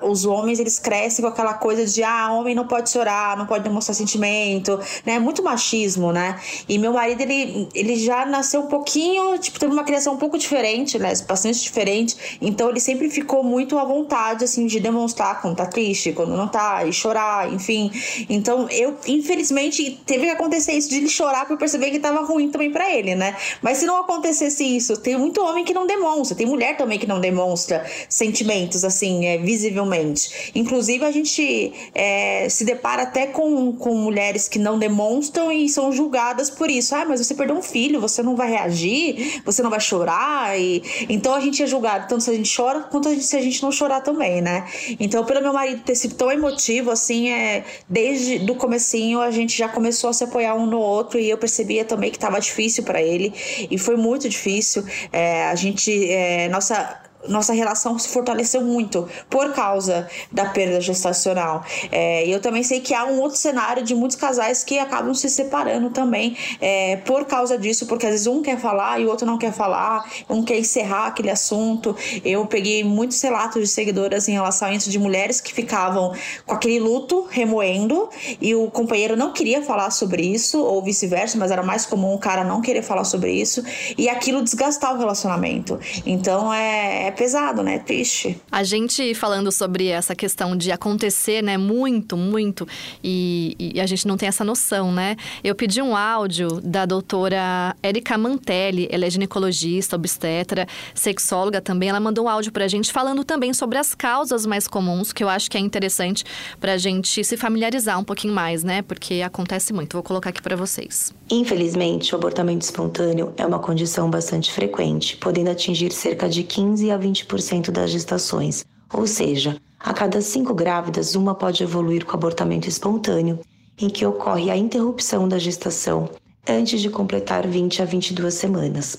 os homens eles crescem com aquela coisa de ah, homem não pode chorar, não pode demonstrar sentimento, né? Muito machismo, né? E meu marido ele, ele já nasceu um pouquinho, tipo, teve uma criação um pouco diferente, né? Bastante diferente. Então ele sempre ficou muito à vontade, assim, de demonstrar quando tá triste, quando não tá, e chorar, enfim. Então, eu, infelizmente, teve que acontecer isso de ele chorar pra eu perceber que tava ruim também para ele, né? Mas se não acontecesse isso, tem muito homem que não demonstra, tem mulher também que não demonstra sentimentos, assim, é, visivelmente. Inclusive, a gente é, se depara até com, com mulheres que não demonstram e são julgadas por isso. Ah, mas você perdeu um filho, você não vai reagir, você não vai chorar. E... Então a gente é julgado tanto se a gente chora quanto se a gente não chorar também, né? Então, pelo meu marido ter sido tão emotivo, assim, é, desde do comecinho a gente já começou a se apoiar um no outro e eu percebia também que estava difícil para ele e foi muito difícil. É, a gente, é, nossa nossa relação se fortaleceu muito por causa da perda gestacional. É, eu também sei que há um outro cenário de muitos casais que acabam se separando também é, por causa disso, porque às vezes um quer falar e o outro não quer falar, um quer encerrar aquele assunto. Eu peguei muitos relatos de seguidoras em relação a isso de mulheres que ficavam com aquele luto remoendo e o companheiro não queria falar sobre isso, ou vice-versa, mas era mais comum o cara não querer falar sobre isso e aquilo desgastar o relacionamento. Então é, é pesado, né? Triste. A gente falando sobre essa questão de acontecer, né? Muito, muito, e, e, a gente não tem essa noção, né? Eu pedi um áudio da doutora Erika Mantelli, ela é ginecologista, obstetra, sexóloga também. Ela mandou um áudio pra gente falando também sobre as causas mais comuns, que eu acho que é interessante pra gente se familiarizar um pouquinho mais, né? Porque acontece muito. Vou colocar aqui para vocês. Infelizmente, o abortamento espontâneo é uma condição bastante frequente, podendo atingir cerca de 15 a 20% das gestações, ou seja, a cada cinco grávidas, uma pode evoluir com abortamento espontâneo, em que ocorre a interrupção da gestação antes de completar 20 a 22 semanas.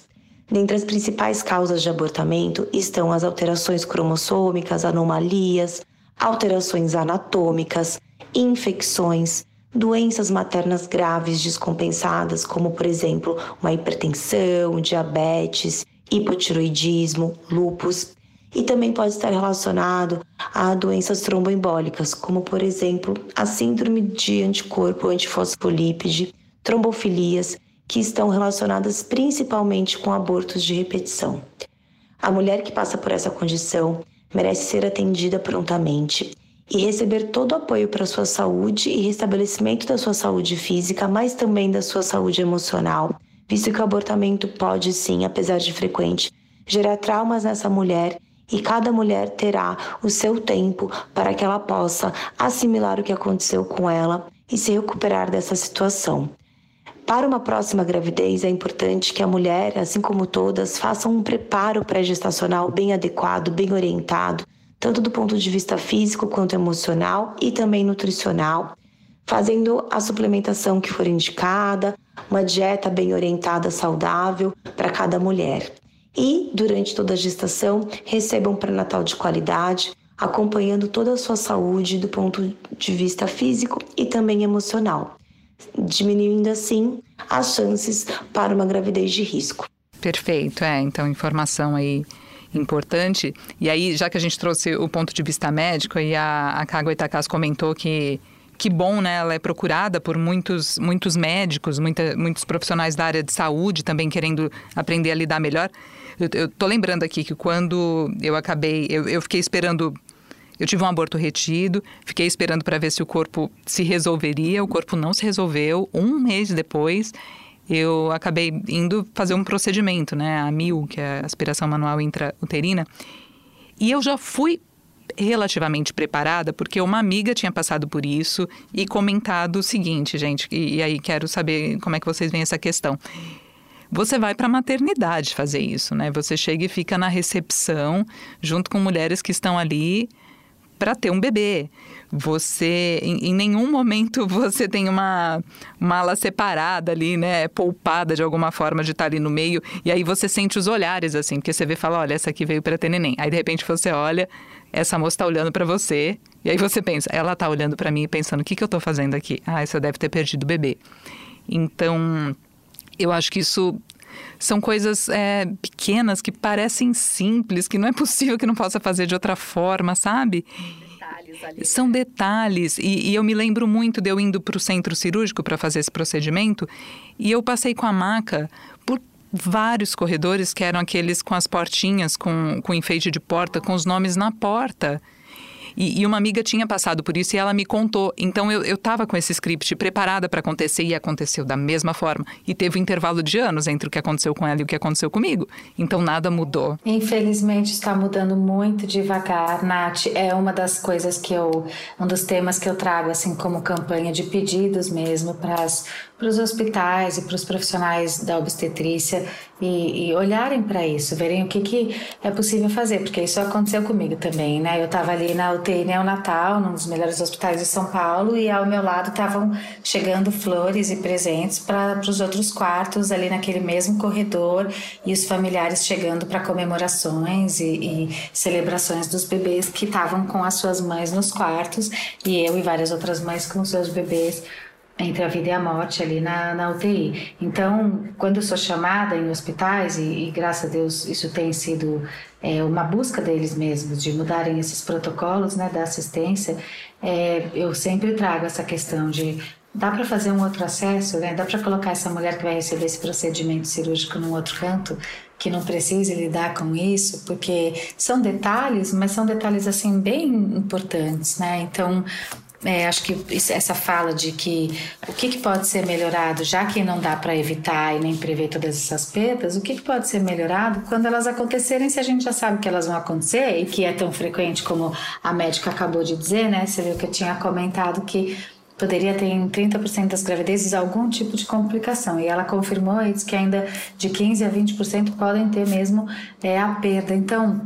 Dentre as principais causas de abortamento estão as alterações cromossômicas, anomalias, alterações anatômicas, infecções, doenças maternas graves descompensadas, como por exemplo uma hipertensão, diabetes, hipotiroidismo, lúpus, e também pode estar relacionado a doenças tromboembólicas, como por exemplo a síndrome de anticorpo antifosfolípide, trombofilias, que estão relacionadas principalmente com abortos de repetição. A mulher que passa por essa condição merece ser atendida prontamente e receber todo o apoio para sua saúde e restabelecimento da sua saúde física, mas também da sua saúde emocional, visto que o abortamento pode sim, apesar de frequente, gerar traumas nessa mulher e cada mulher terá o seu tempo para que ela possa assimilar o que aconteceu com ela e se recuperar dessa situação. Para uma próxima gravidez, é importante que a mulher, assim como todas, faça um preparo pré-gestacional bem adequado, bem orientado, tanto do ponto de vista físico quanto emocional e também nutricional, fazendo a suplementação que for indicada, uma dieta bem orientada, saudável para cada mulher. E, durante toda a gestação, receba um pré-natal de qualidade, acompanhando toda a sua saúde do ponto de vista físico e também emocional, diminuindo assim as chances para uma gravidez de risco. Perfeito, é. Então, informação aí importante. E aí, já que a gente trouxe o ponto de vista médico, e a, a Kago Itakas comentou que que bom, né? Ela é procurada por muitos, muitos médicos, muita, muitos profissionais da área de saúde também querendo aprender a lidar melhor. Eu, eu tô lembrando aqui que quando eu acabei, eu, eu fiquei esperando. Eu tive um aborto retido, fiquei esperando para ver se o corpo se resolveria. O corpo não se resolveu. Um mês depois, eu acabei indo fazer um procedimento, né? A MIL, que é a aspiração manual intrauterina. E eu já fui relativamente preparada, porque uma amiga tinha passado por isso e comentado o seguinte, gente, e, e aí quero saber como é que vocês veem essa questão. Você vai para a maternidade fazer isso, né? Você chega e fica na recepção junto com mulheres que estão ali para ter um bebê. Você, em, em, nenhum momento, você tem uma, uma ala separada ali, né? Poupada de alguma forma de estar tá ali no meio. E aí você sente os olhares, assim, porque você vê e fala: olha, essa aqui veio para ter neném. Aí de repente você olha, essa moça está olhando para você. E aí você pensa: ela está olhando para mim pensando: o que, que eu estou fazendo aqui? Ah, você deve ter perdido o bebê. Então, eu acho que isso são coisas é, pequenas que parecem simples, que não é possível que não possa fazer de outra forma, sabe? Detalhes ali. São né? detalhes. E, e eu me lembro muito de eu indo para o centro cirúrgico para fazer esse procedimento e eu passei com a maca por vários corredores que eram aqueles com as portinhas, com, com enfeite de porta, com os nomes na porta. E, e, uma amiga tinha passado por isso e ela me contou. Então eu estava com esse script preparada para acontecer e aconteceu da mesma forma. E teve um intervalo de anos entre o que aconteceu com ela e o que aconteceu comigo. Então nada mudou. Infelizmente está mudando muito devagar, Nath. É uma das coisas que eu. Um dos temas que eu trago, assim, como campanha de pedidos mesmo para os hospitais e para os profissionais da obstetrícia e, e olharem para isso, verem o que, que é possível fazer, porque isso aconteceu comigo também, né? Eu estava ali na UTI neonatal, num dos melhores hospitais de São Paulo, e ao meu lado estavam chegando flores e presentes para os outros quartos ali naquele mesmo corredor e os familiares chegando para comemorações e, e celebrações dos bebês que estavam com as suas mães nos quartos e eu e várias outras mães com seus bebês entre a vida e a morte ali na, na UTI. Então, quando eu sou chamada em hospitais, e, e graças a Deus isso tem sido é, uma busca deles mesmos, de mudarem esses protocolos né, da assistência, é, eu sempre trago essa questão de dá para fazer um outro acesso, né? dá para colocar essa mulher que vai receber esse procedimento cirúrgico num outro canto, que não precise lidar com isso, porque são detalhes, mas são detalhes assim bem importantes, né? Então, é, acho que essa fala de que o que, que, pode ser melhorado, já que não dá para evitar e nem prever todas essas perdas, o que, que, pode ser melhorado quando elas acontecerem, se a gente já sabe que elas vão acontecer e que é tão frequente como a médica acabou de dizer, né? Você viu que eu tinha comentado que poderia ter em 30% das gravidezes algum tipo de complicação. E ela confirmou e disse que ainda de 15% a 20% podem ter mesmo é, a perda. Então,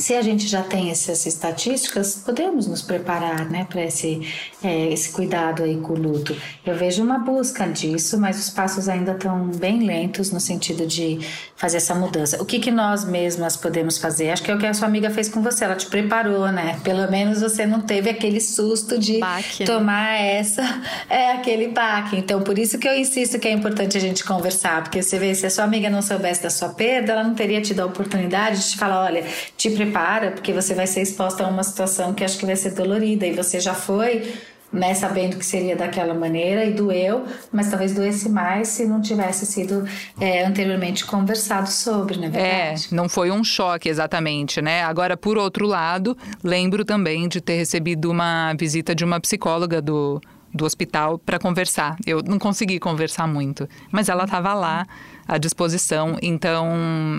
se a gente já tem essas estatísticas, podemos nos preparar né, para esse, é, esse cuidado aí com o luto. Eu vejo uma busca disso, mas os passos ainda estão bem lentos no sentido de fazer essa mudança. O que, que nós mesmas podemos fazer? Acho que é o que a sua amiga fez com você, ela te preparou, né? Pelo menos você não teve aquele susto de baque, né? tomar né? essa, é aquele baque. Então, por isso que eu insisto que é importante a gente conversar, porque você vê, se a sua amiga não soubesse da sua perda, ela não teria tido a oportunidade de te falar, olha, te prepara, porque você vai ser exposta a uma situação que acho que vai ser dolorida e você já foi né, sabendo que seria daquela maneira e doeu, mas talvez doesse mais se não tivesse sido é, anteriormente conversado sobre, na é verdade. É, não foi um choque exatamente, né? Agora, por outro lado, lembro também de ter recebido uma visita de uma psicóloga do, do hospital para conversar. Eu não consegui conversar muito, mas ela estava lá à disposição, então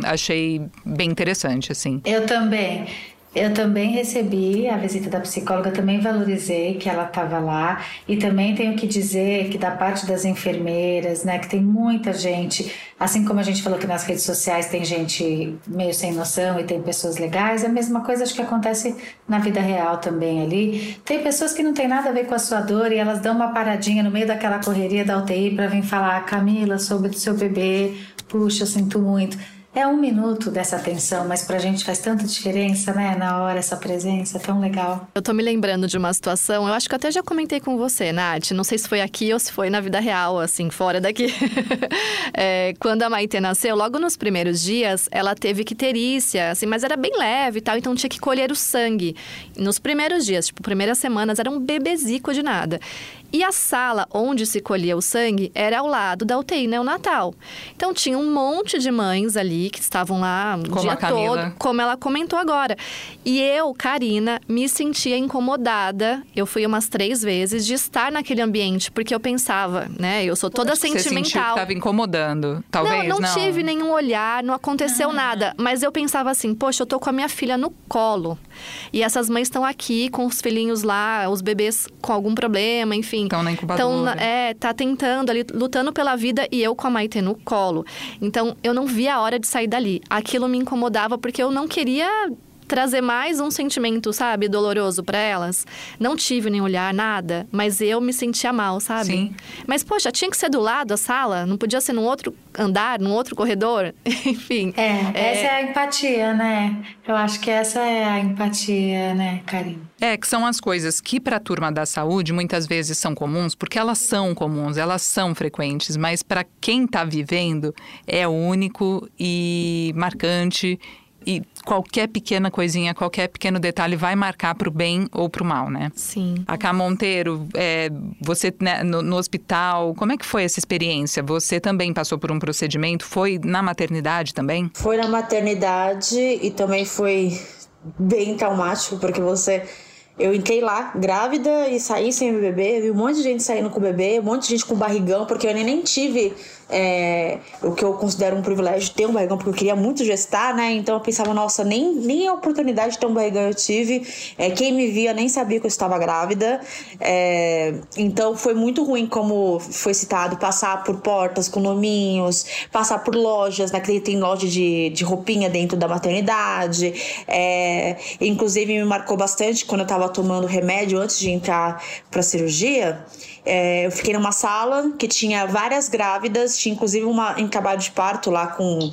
achei bem interessante, assim. Eu também. Eu também recebi a visita da psicóloga, também valorizei que ela estava lá e também tenho que dizer que da parte das enfermeiras, né, que tem muita gente, assim como a gente falou que nas redes sociais tem gente meio sem noção e tem pessoas legais, é a mesma coisa acho que acontece na vida real também ali. Tem pessoas que não tem nada a ver com a sua dor e elas dão uma paradinha no meio daquela correria da UTI para vir falar, Camila, soube do seu bebê, puxa, sinto muito. É um minuto dessa atenção, mas pra gente faz tanta diferença, né? Na hora, essa presença, é tão legal. Eu tô me lembrando de uma situação, eu acho que até já comentei com você, Nath. Não sei se foi aqui ou se foi na vida real, assim, fora daqui. é, quando a Maite nasceu, logo nos primeiros dias, ela teve icterícia, assim, mas era bem leve e tal, então tinha que colher o sangue. Nos primeiros dias, tipo, primeiras semanas, era um bebezico de nada. E a sala onde se colhia o sangue era ao lado da UTI neonatal. Então tinha um monte de mães ali que estavam lá o como dia todo, como ela comentou agora. E eu, Karina, me sentia incomodada. Eu fui umas três vezes de estar naquele ambiente, porque eu pensava, né? Eu sou toda sentimental. Você sentiu que estava incomodando, talvez não, não. Não tive nenhum olhar, não aconteceu ah. nada. Mas eu pensava assim, poxa, eu tô com a minha filha no colo. E essas mães estão aqui com os filhinhos lá, os bebês com algum problema, enfim. Estão na incubadora. Então, é, tá tentando ali, lutando pela vida e eu com a Maite no colo. Então, eu não via a hora de sair dali. Aquilo me incomodava porque eu não queria trazer mais um sentimento, sabe, doloroso para elas. Não tive nem olhar, nada, mas eu me sentia mal, sabe? Sim. Mas, poxa, tinha que ser do lado a sala? Não podia ser num outro andar, num outro corredor? Enfim. É, é, essa é a empatia, né? Eu acho que essa é a empatia, né, Karine? É, que são as coisas que para a turma da saúde muitas vezes são comuns, porque elas são comuns, elas são frequentes, mas para quem está vivendo é único e marcante e qualquer pequena coisinha, qualquer pequeno detalhe vai marcar para o bem ou para o mal, né? Sim. A Cá Monteiro, é, você né, no, no, hospital, como é que foi essa experiência? Você também passou por um procedimento? Foi na maternidade também? Foi na maternidade e também foi bem traumático, porque você eu entrei lá grávida e saí sem o bebê, vi um monte de gente saindo com o bebê, um monte de gente com barrigão, porque eu nem, nem tive é, o que eu considero um privilégio ter um barrigão, porque eu queria muito gestar, né? Então eu pensava, nossa, nem, nem a oportunidade de ter um barrigão eu tive. É, quem me via nem sabia que eu estava grávida. É, então foi muito ruim, como foi citado, passar por portas com nominhos, passar por lojas, naquele né? tem loja de, de roupinha dentro da maternidade. É, inclusive me marcou bastante quando eu estava tomando remédio antes de entrar para cirurgia. É, eu fiquei numa sala que tinha várias grávidas, tinha inclusive uma em trabalho de parto lá com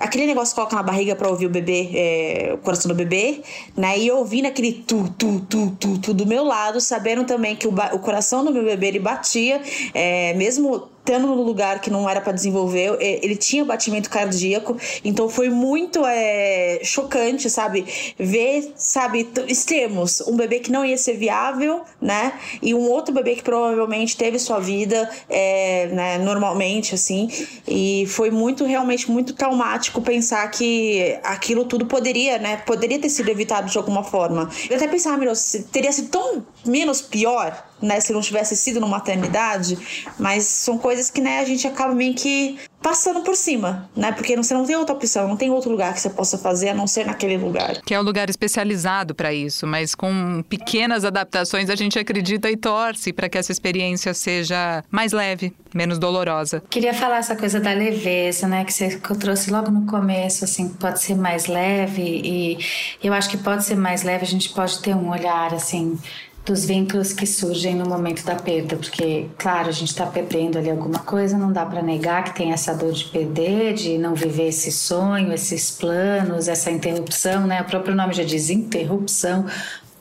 aquele negócio que coloca na barriga para ouvir o bebê, é, o coração do bebê, né? E ouvindo aquele tu, tu, tu, tu, tu do meu lado, sabendo também que o, o coração do meu bebê ele batia, é, mesmo estando no lugar que não era para desenvolver, é, ele tinha batimento cardíaco, então foi muito é, chocante, sabe? Ver, sabe, extremos, um bebê que não ia ser viável, né? E um outro bebê que provavelmente teve sua vida, é, né, normalmente, assim, e foi muito, realmente, muito traumático pensar que aquilo tudo poderia, né, poderia ter sido evitado de alguma forma. Eu até pensava, meu, teria sido tão menos pior, né, se não tivesse sido numa maternidade, mas são coisas que, né, a gente acaba meio que passando por cima, né? Porque você não tem outra opção, não tem outro lugar que você possa fazer a não ser naquele lugar. Que é um lugar especializado para isso, mas com pequenas adaptações a gente acredita e torce para que essa experiência seja mais leve, menos dolorosa. Queria falar essa coisa da leveza, né? Que você trouxe logo no começo, assim, pode ser mais leve e eu acho que pode ser mais leve, a gente pode ter um olhar, assim, dos vínculos que surgem no momento da perda, porque, claro, a gente está perdendo ali alguma coisa, não dá para negar que tem essa dor de perder, de não viver esse sonho, esses planos, essa interrupção, né? O próprio nome já diz interrupção,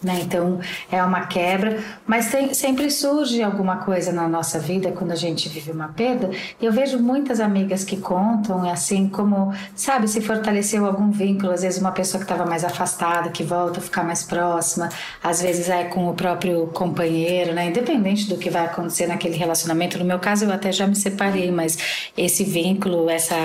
né? Então é uma quebra, mas tem, sempre surge alguma coisa na nossa vida quando a gente vive uma perda. E eu vejo muitas amigas que contam assim como, sabe, se fortaleceu algum vínculo, às vezes uma pessoa que estava mais afastada, que volta a ficar mais próxima, às vezes é com o próprio companheiro, né? Independente do que vai acontecer naquele relacionamento. No meu caso eu até já me separei, mas esse vínculo, essa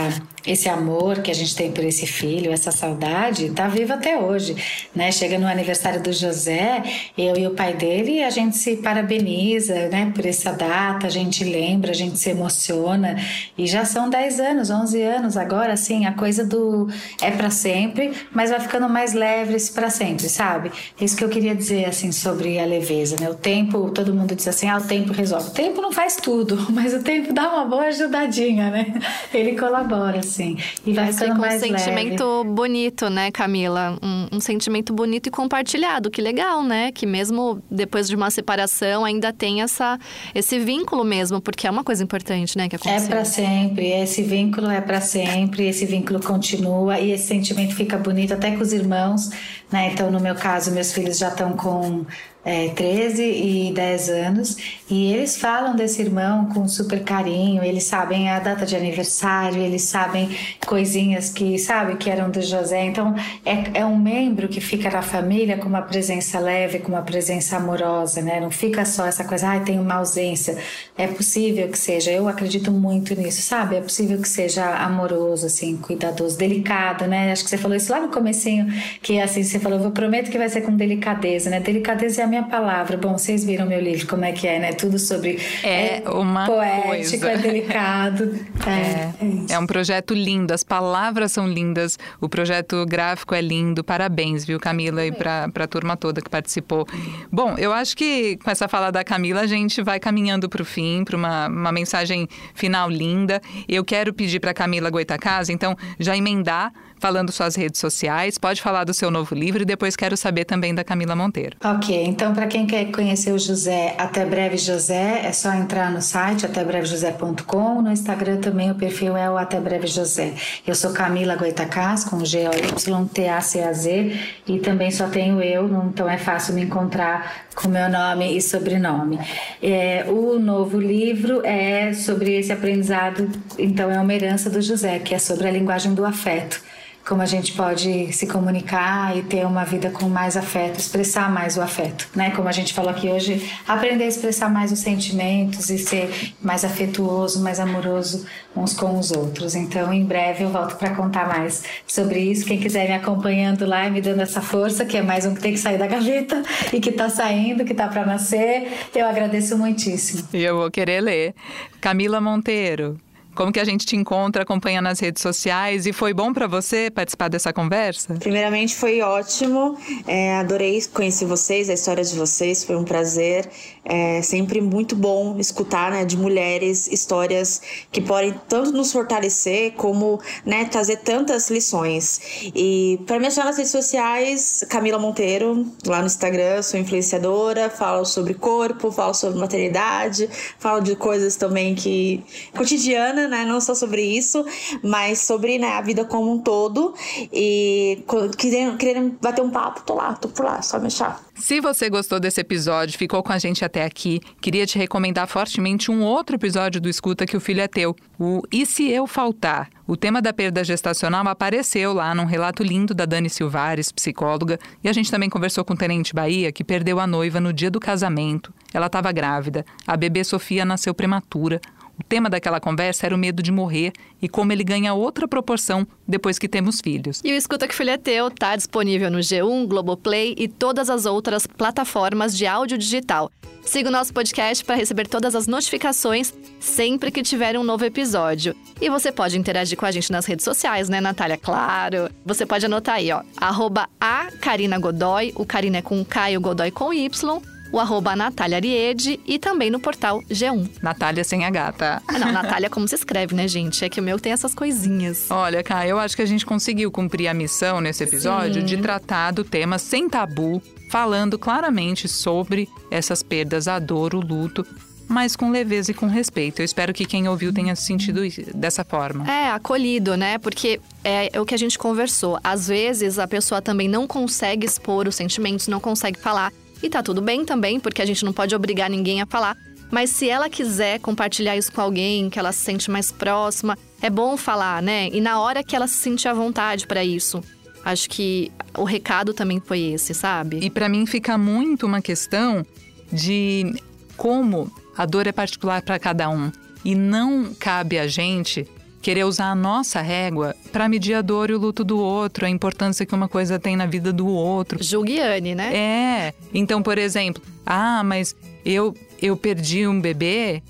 esse amor que a gente tem por esse filho, essa saudade, tá viva até hoje, né? Chega no aniversário do José, eu e o pai dele, a gente se parabeniza, né, por essa data, a gente lembra, a gente se emociona, e já são 10 anos, 11 anos agora, assim, a coisa do é para sempre, mas vai ficando mais leve para sempre, sabe? Isso que eu queria dizer, assim, sobre a leveza, né? O tempo, todo mundo diz assim, ah, o tempo resolve. O tempo não faz tudo, mas o tempo dá uma boa ajudadinha, né? Ele colabora, assim assim. E vai ficando mais um sentimento leve. bonito, né, Camila? Um, um, sentimento bonito e compartilhado. Que legal, né? Que mesmo depois de uma separação ainda tem essa, esse vínculo mesmo, porque é uma coisa importante, né, que aconteceu. É para sempre. Esse vínculo é para sempre. Esse vínculo continua e esse sentimento fica bonito até com os irmãos, né? Então, no meu caso, meus filhos já estão com é, 13 e 10 anos, e eles falam desse irmão com super carinho, eles sabem a data de aniversário, eles sabem coisinhas que, sabe, que eram do José. Então, é, é um membro que fica na família com uma presença leve, com uma presença amorosa, né? Não fica só essa coisa, ai, ah, tem uma ausência. É possível que seja, eu acredito muito nisso, sabe? É possível que seja amoroso, assim, cuidadoso, delicado, né? Acho que você falou isso lá no comecinho, que assim, você falou, eu prometo que vai ser com delicadeza, né? Delicadeza é a minha palavra. Bom, vocês viram meu livro, como é que é, né? Tudo sobre. É, é uma. Poético, coisa. é delicado. É, é, é, é, um projeto lindo, as palavras são lindas, o projeto gráfico é lindo. Parabéns, viu, Camila, e para a turma toda que participou. Bom, eu acho que com essa fala da Camila, a gente vai caminhando para o fim, para uma, uma mensagem final linda. Eu quero pedir para Camila Goitacasa, então, já emendar falando suas redes sociais. Pode falar do seu novo livro e depois quero saber também da Camila Monteiro. Ok, então para quem quer conhecer o José, Até Breve José, é só entrar no site atébrevejosé.com. No Instagram também o perfil é o Até Breve José. Eu sou Camila Goitacás, com G-O-Y-T-A-C-A-Z e também só tenho eu, então é fácil me encontrar com meu nome e sobrenome. É, o novo livro é sobre esse aprendizado, então é uma herança do José, que é sobre a linguagem do afeto como a gente pode se comunicar e ter uma vida com mais afeto, expressar mais o afeto, né? Como a gente falou aqui hoje, aprender a expressar mais os sentimentos e ser mais afetuoso, mais amoroso uns com os outros. Então, em breve eu volto para contar mais sobre isso. Quem quiser me acompanhando lá e me dando essa força, que é mais um que tem que sair da gaveta e que está saindo, que está para nascer, eu agradeço muitíssimo. E eu vou querer ler. Camila Monteiro, como que a gente te encontra, acompanha nas redes sociais e foi bom para você participar dessa conversa? Primeiramente foi ótimo, é, adorei conhecer vocês, a história de vocês, foi um prazer. É sempre muito bom escutar né, de mulheres histórias que podem tanto nos fortalecer como né, trazer tantas lições. E para me achar nas redes sociais, Camila Monteiro, lá no Instagram, sou influenciadora, falo sobre corpo, falo sobre maternidade, falo de coisas também que cotidiana, né, não só sobre isso, mas sobre né, a vida como um todo. E querendo, bater um papo, tô lá, tô por lá, só me achar. Se você gostou desse episódio, ficou com a gente até aqui, queria te recomendar fortemente um outro episódio do Escuta que o Filho é Teu, o E Se Eu Faltar? O tema da perda gestacional apareceu lá num relato lindo da Dani Silvares, psicóloga, e a gente também conversou com o Tenente Bahia, que perdeu a noiva no dia do casamento. Ela estava grávida, a bebê Sofia nasceu prematura. O tema daquela conversa era o medo de morrer e como ele ganha outra proporção depois que temos filhos. E o Escuta que Filho é Teu está disponível no G1, Globoplay e todas as outras plataformas de áudio digital. Siga o nosso podcast para receber todas as notificações sempre que tiver um novo episódio. E você pode interagir com a gente nas redes sociais, né, Natália? Claro! Você pode anotar aí, ó, arroba a Karina Godoy, o Karina é com K e o Godoy com Y, o arroba Natália Ariede e também no portal G1. Natália sem a gata. Ah, não, Natália como se escreve, né, gente? É que o meu tem essas coisinhas. Olha, Cá, eu acho que a gente conseguiu cumprir a missão nesse episódio Sim. de tratar do tema sem tabu, falando claramente sobre essas perdas, a dor, o luto, mas com leveza e com respeito. Eu espero que quem ouviu tenha sentido dessa forma. É, acolhido, né? Porque é, é, o que a gente conversou. Às vezes a pessoa também não consegue expor os sentimentos, não consegue falar. E tá tudo bem também, porque a gente não pode obrigar ninguém a falar. Mas se ela quiser compartilhar isso com alguém que ela se sente mais próxima, é bom falar, né? E na hora que ela se sentir à vontade para isso. Acho que o recado também foi esse, sabe? E para mim fica muito uma questão de como a dor é particular para cada um e não cabe a gente querer usar a nossa régua para medir a dor e o luto do outro, a importância que uma coisa tem na vida do outro. Julguiane, né? É. Então, por exemplo, ah, mas eu eu perdi um bebê,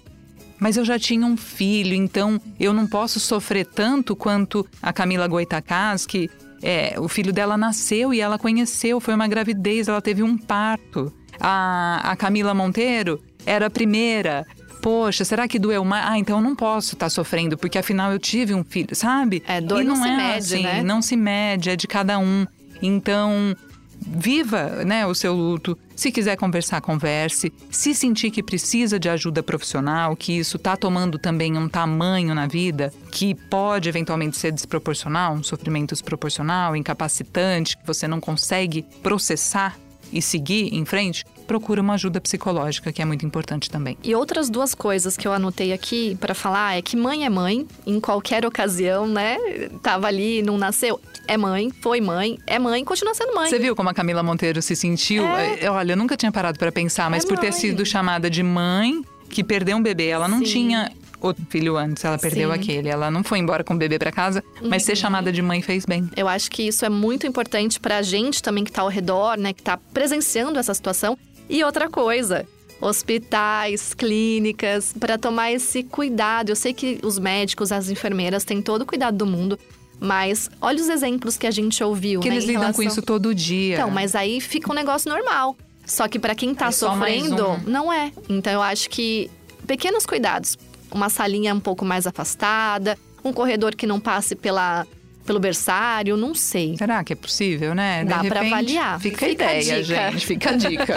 mas eu já tinha um filho, então eu não posso sofrer tanto quanto a Camila Goitacás, que é, o filho dela nasceu e ela conheceu, foi uma gravidez, ela teve um parto. A, a Camila Monteiro era a primeira, poxa, será que doeu mais? Ah, então eu não posso estar tá sofrendo, porque afinal eu tive um filho, sabe? É, dor e não, não se é mede, assim, né? Não se mede, é de cada um. Então, viva né, o seu luto. Se quiser conversar, converse. Se sentir que precisa de ajuda profissional, que isso está tomando também um tamanho na vida que pode eventualmente ser desproporcional, um sofrimento desproporcional, incapacitante, que você não consegue processar e seguir em frente, procura uma ajuda psicológica, que é muito importante também. E outras duas coisas que eu anotei aqui para falar é que mãe é mãe, em qualquer ocasião, né? Tava ali, não nasceu, é mãe, foi mãe, é mãe, continua sendo mãe. Você viu como a Camila Monteiro se sentiu? É. Olha, eu nunca tinha parado para pensar, mas é por ter sido chamada de mãe que perdeu um bebê, ela não Sim. tinha outro filho antes, ela perdeu Sim. aquele. Ela não foi embora com o bebê para casa, mas uhum. ser chamada de mãe fez bem. Eu acho que isso é muito importante pra gente também que tá ao redor, né, que tá presenciando essa situação e outra coisa, hospitais, clínicas, para tomar esse cuidado. Eu sei que os médicos, as enfermeiras têm todo o cuidado do mundo, mas olha os exemplos que a gente ouviu. Que né, eles lidam relação... com isso todo dia. Então, mas aí fica um negócio normal. Só que para quem tá é sofrendo, um. não é. Então eu acho que pequenos cuidados. Uma salinha um pouco mais afastada, um corredor que não passe pela pelo berçário, não sei. Será que é possível, né? Dá para avaliar. Fica, fica a ideia, a gente. Fica a dica.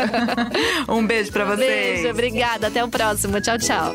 um beijo para vocês. Beijo, obrigada. Até o próximo. Tchau, tchau.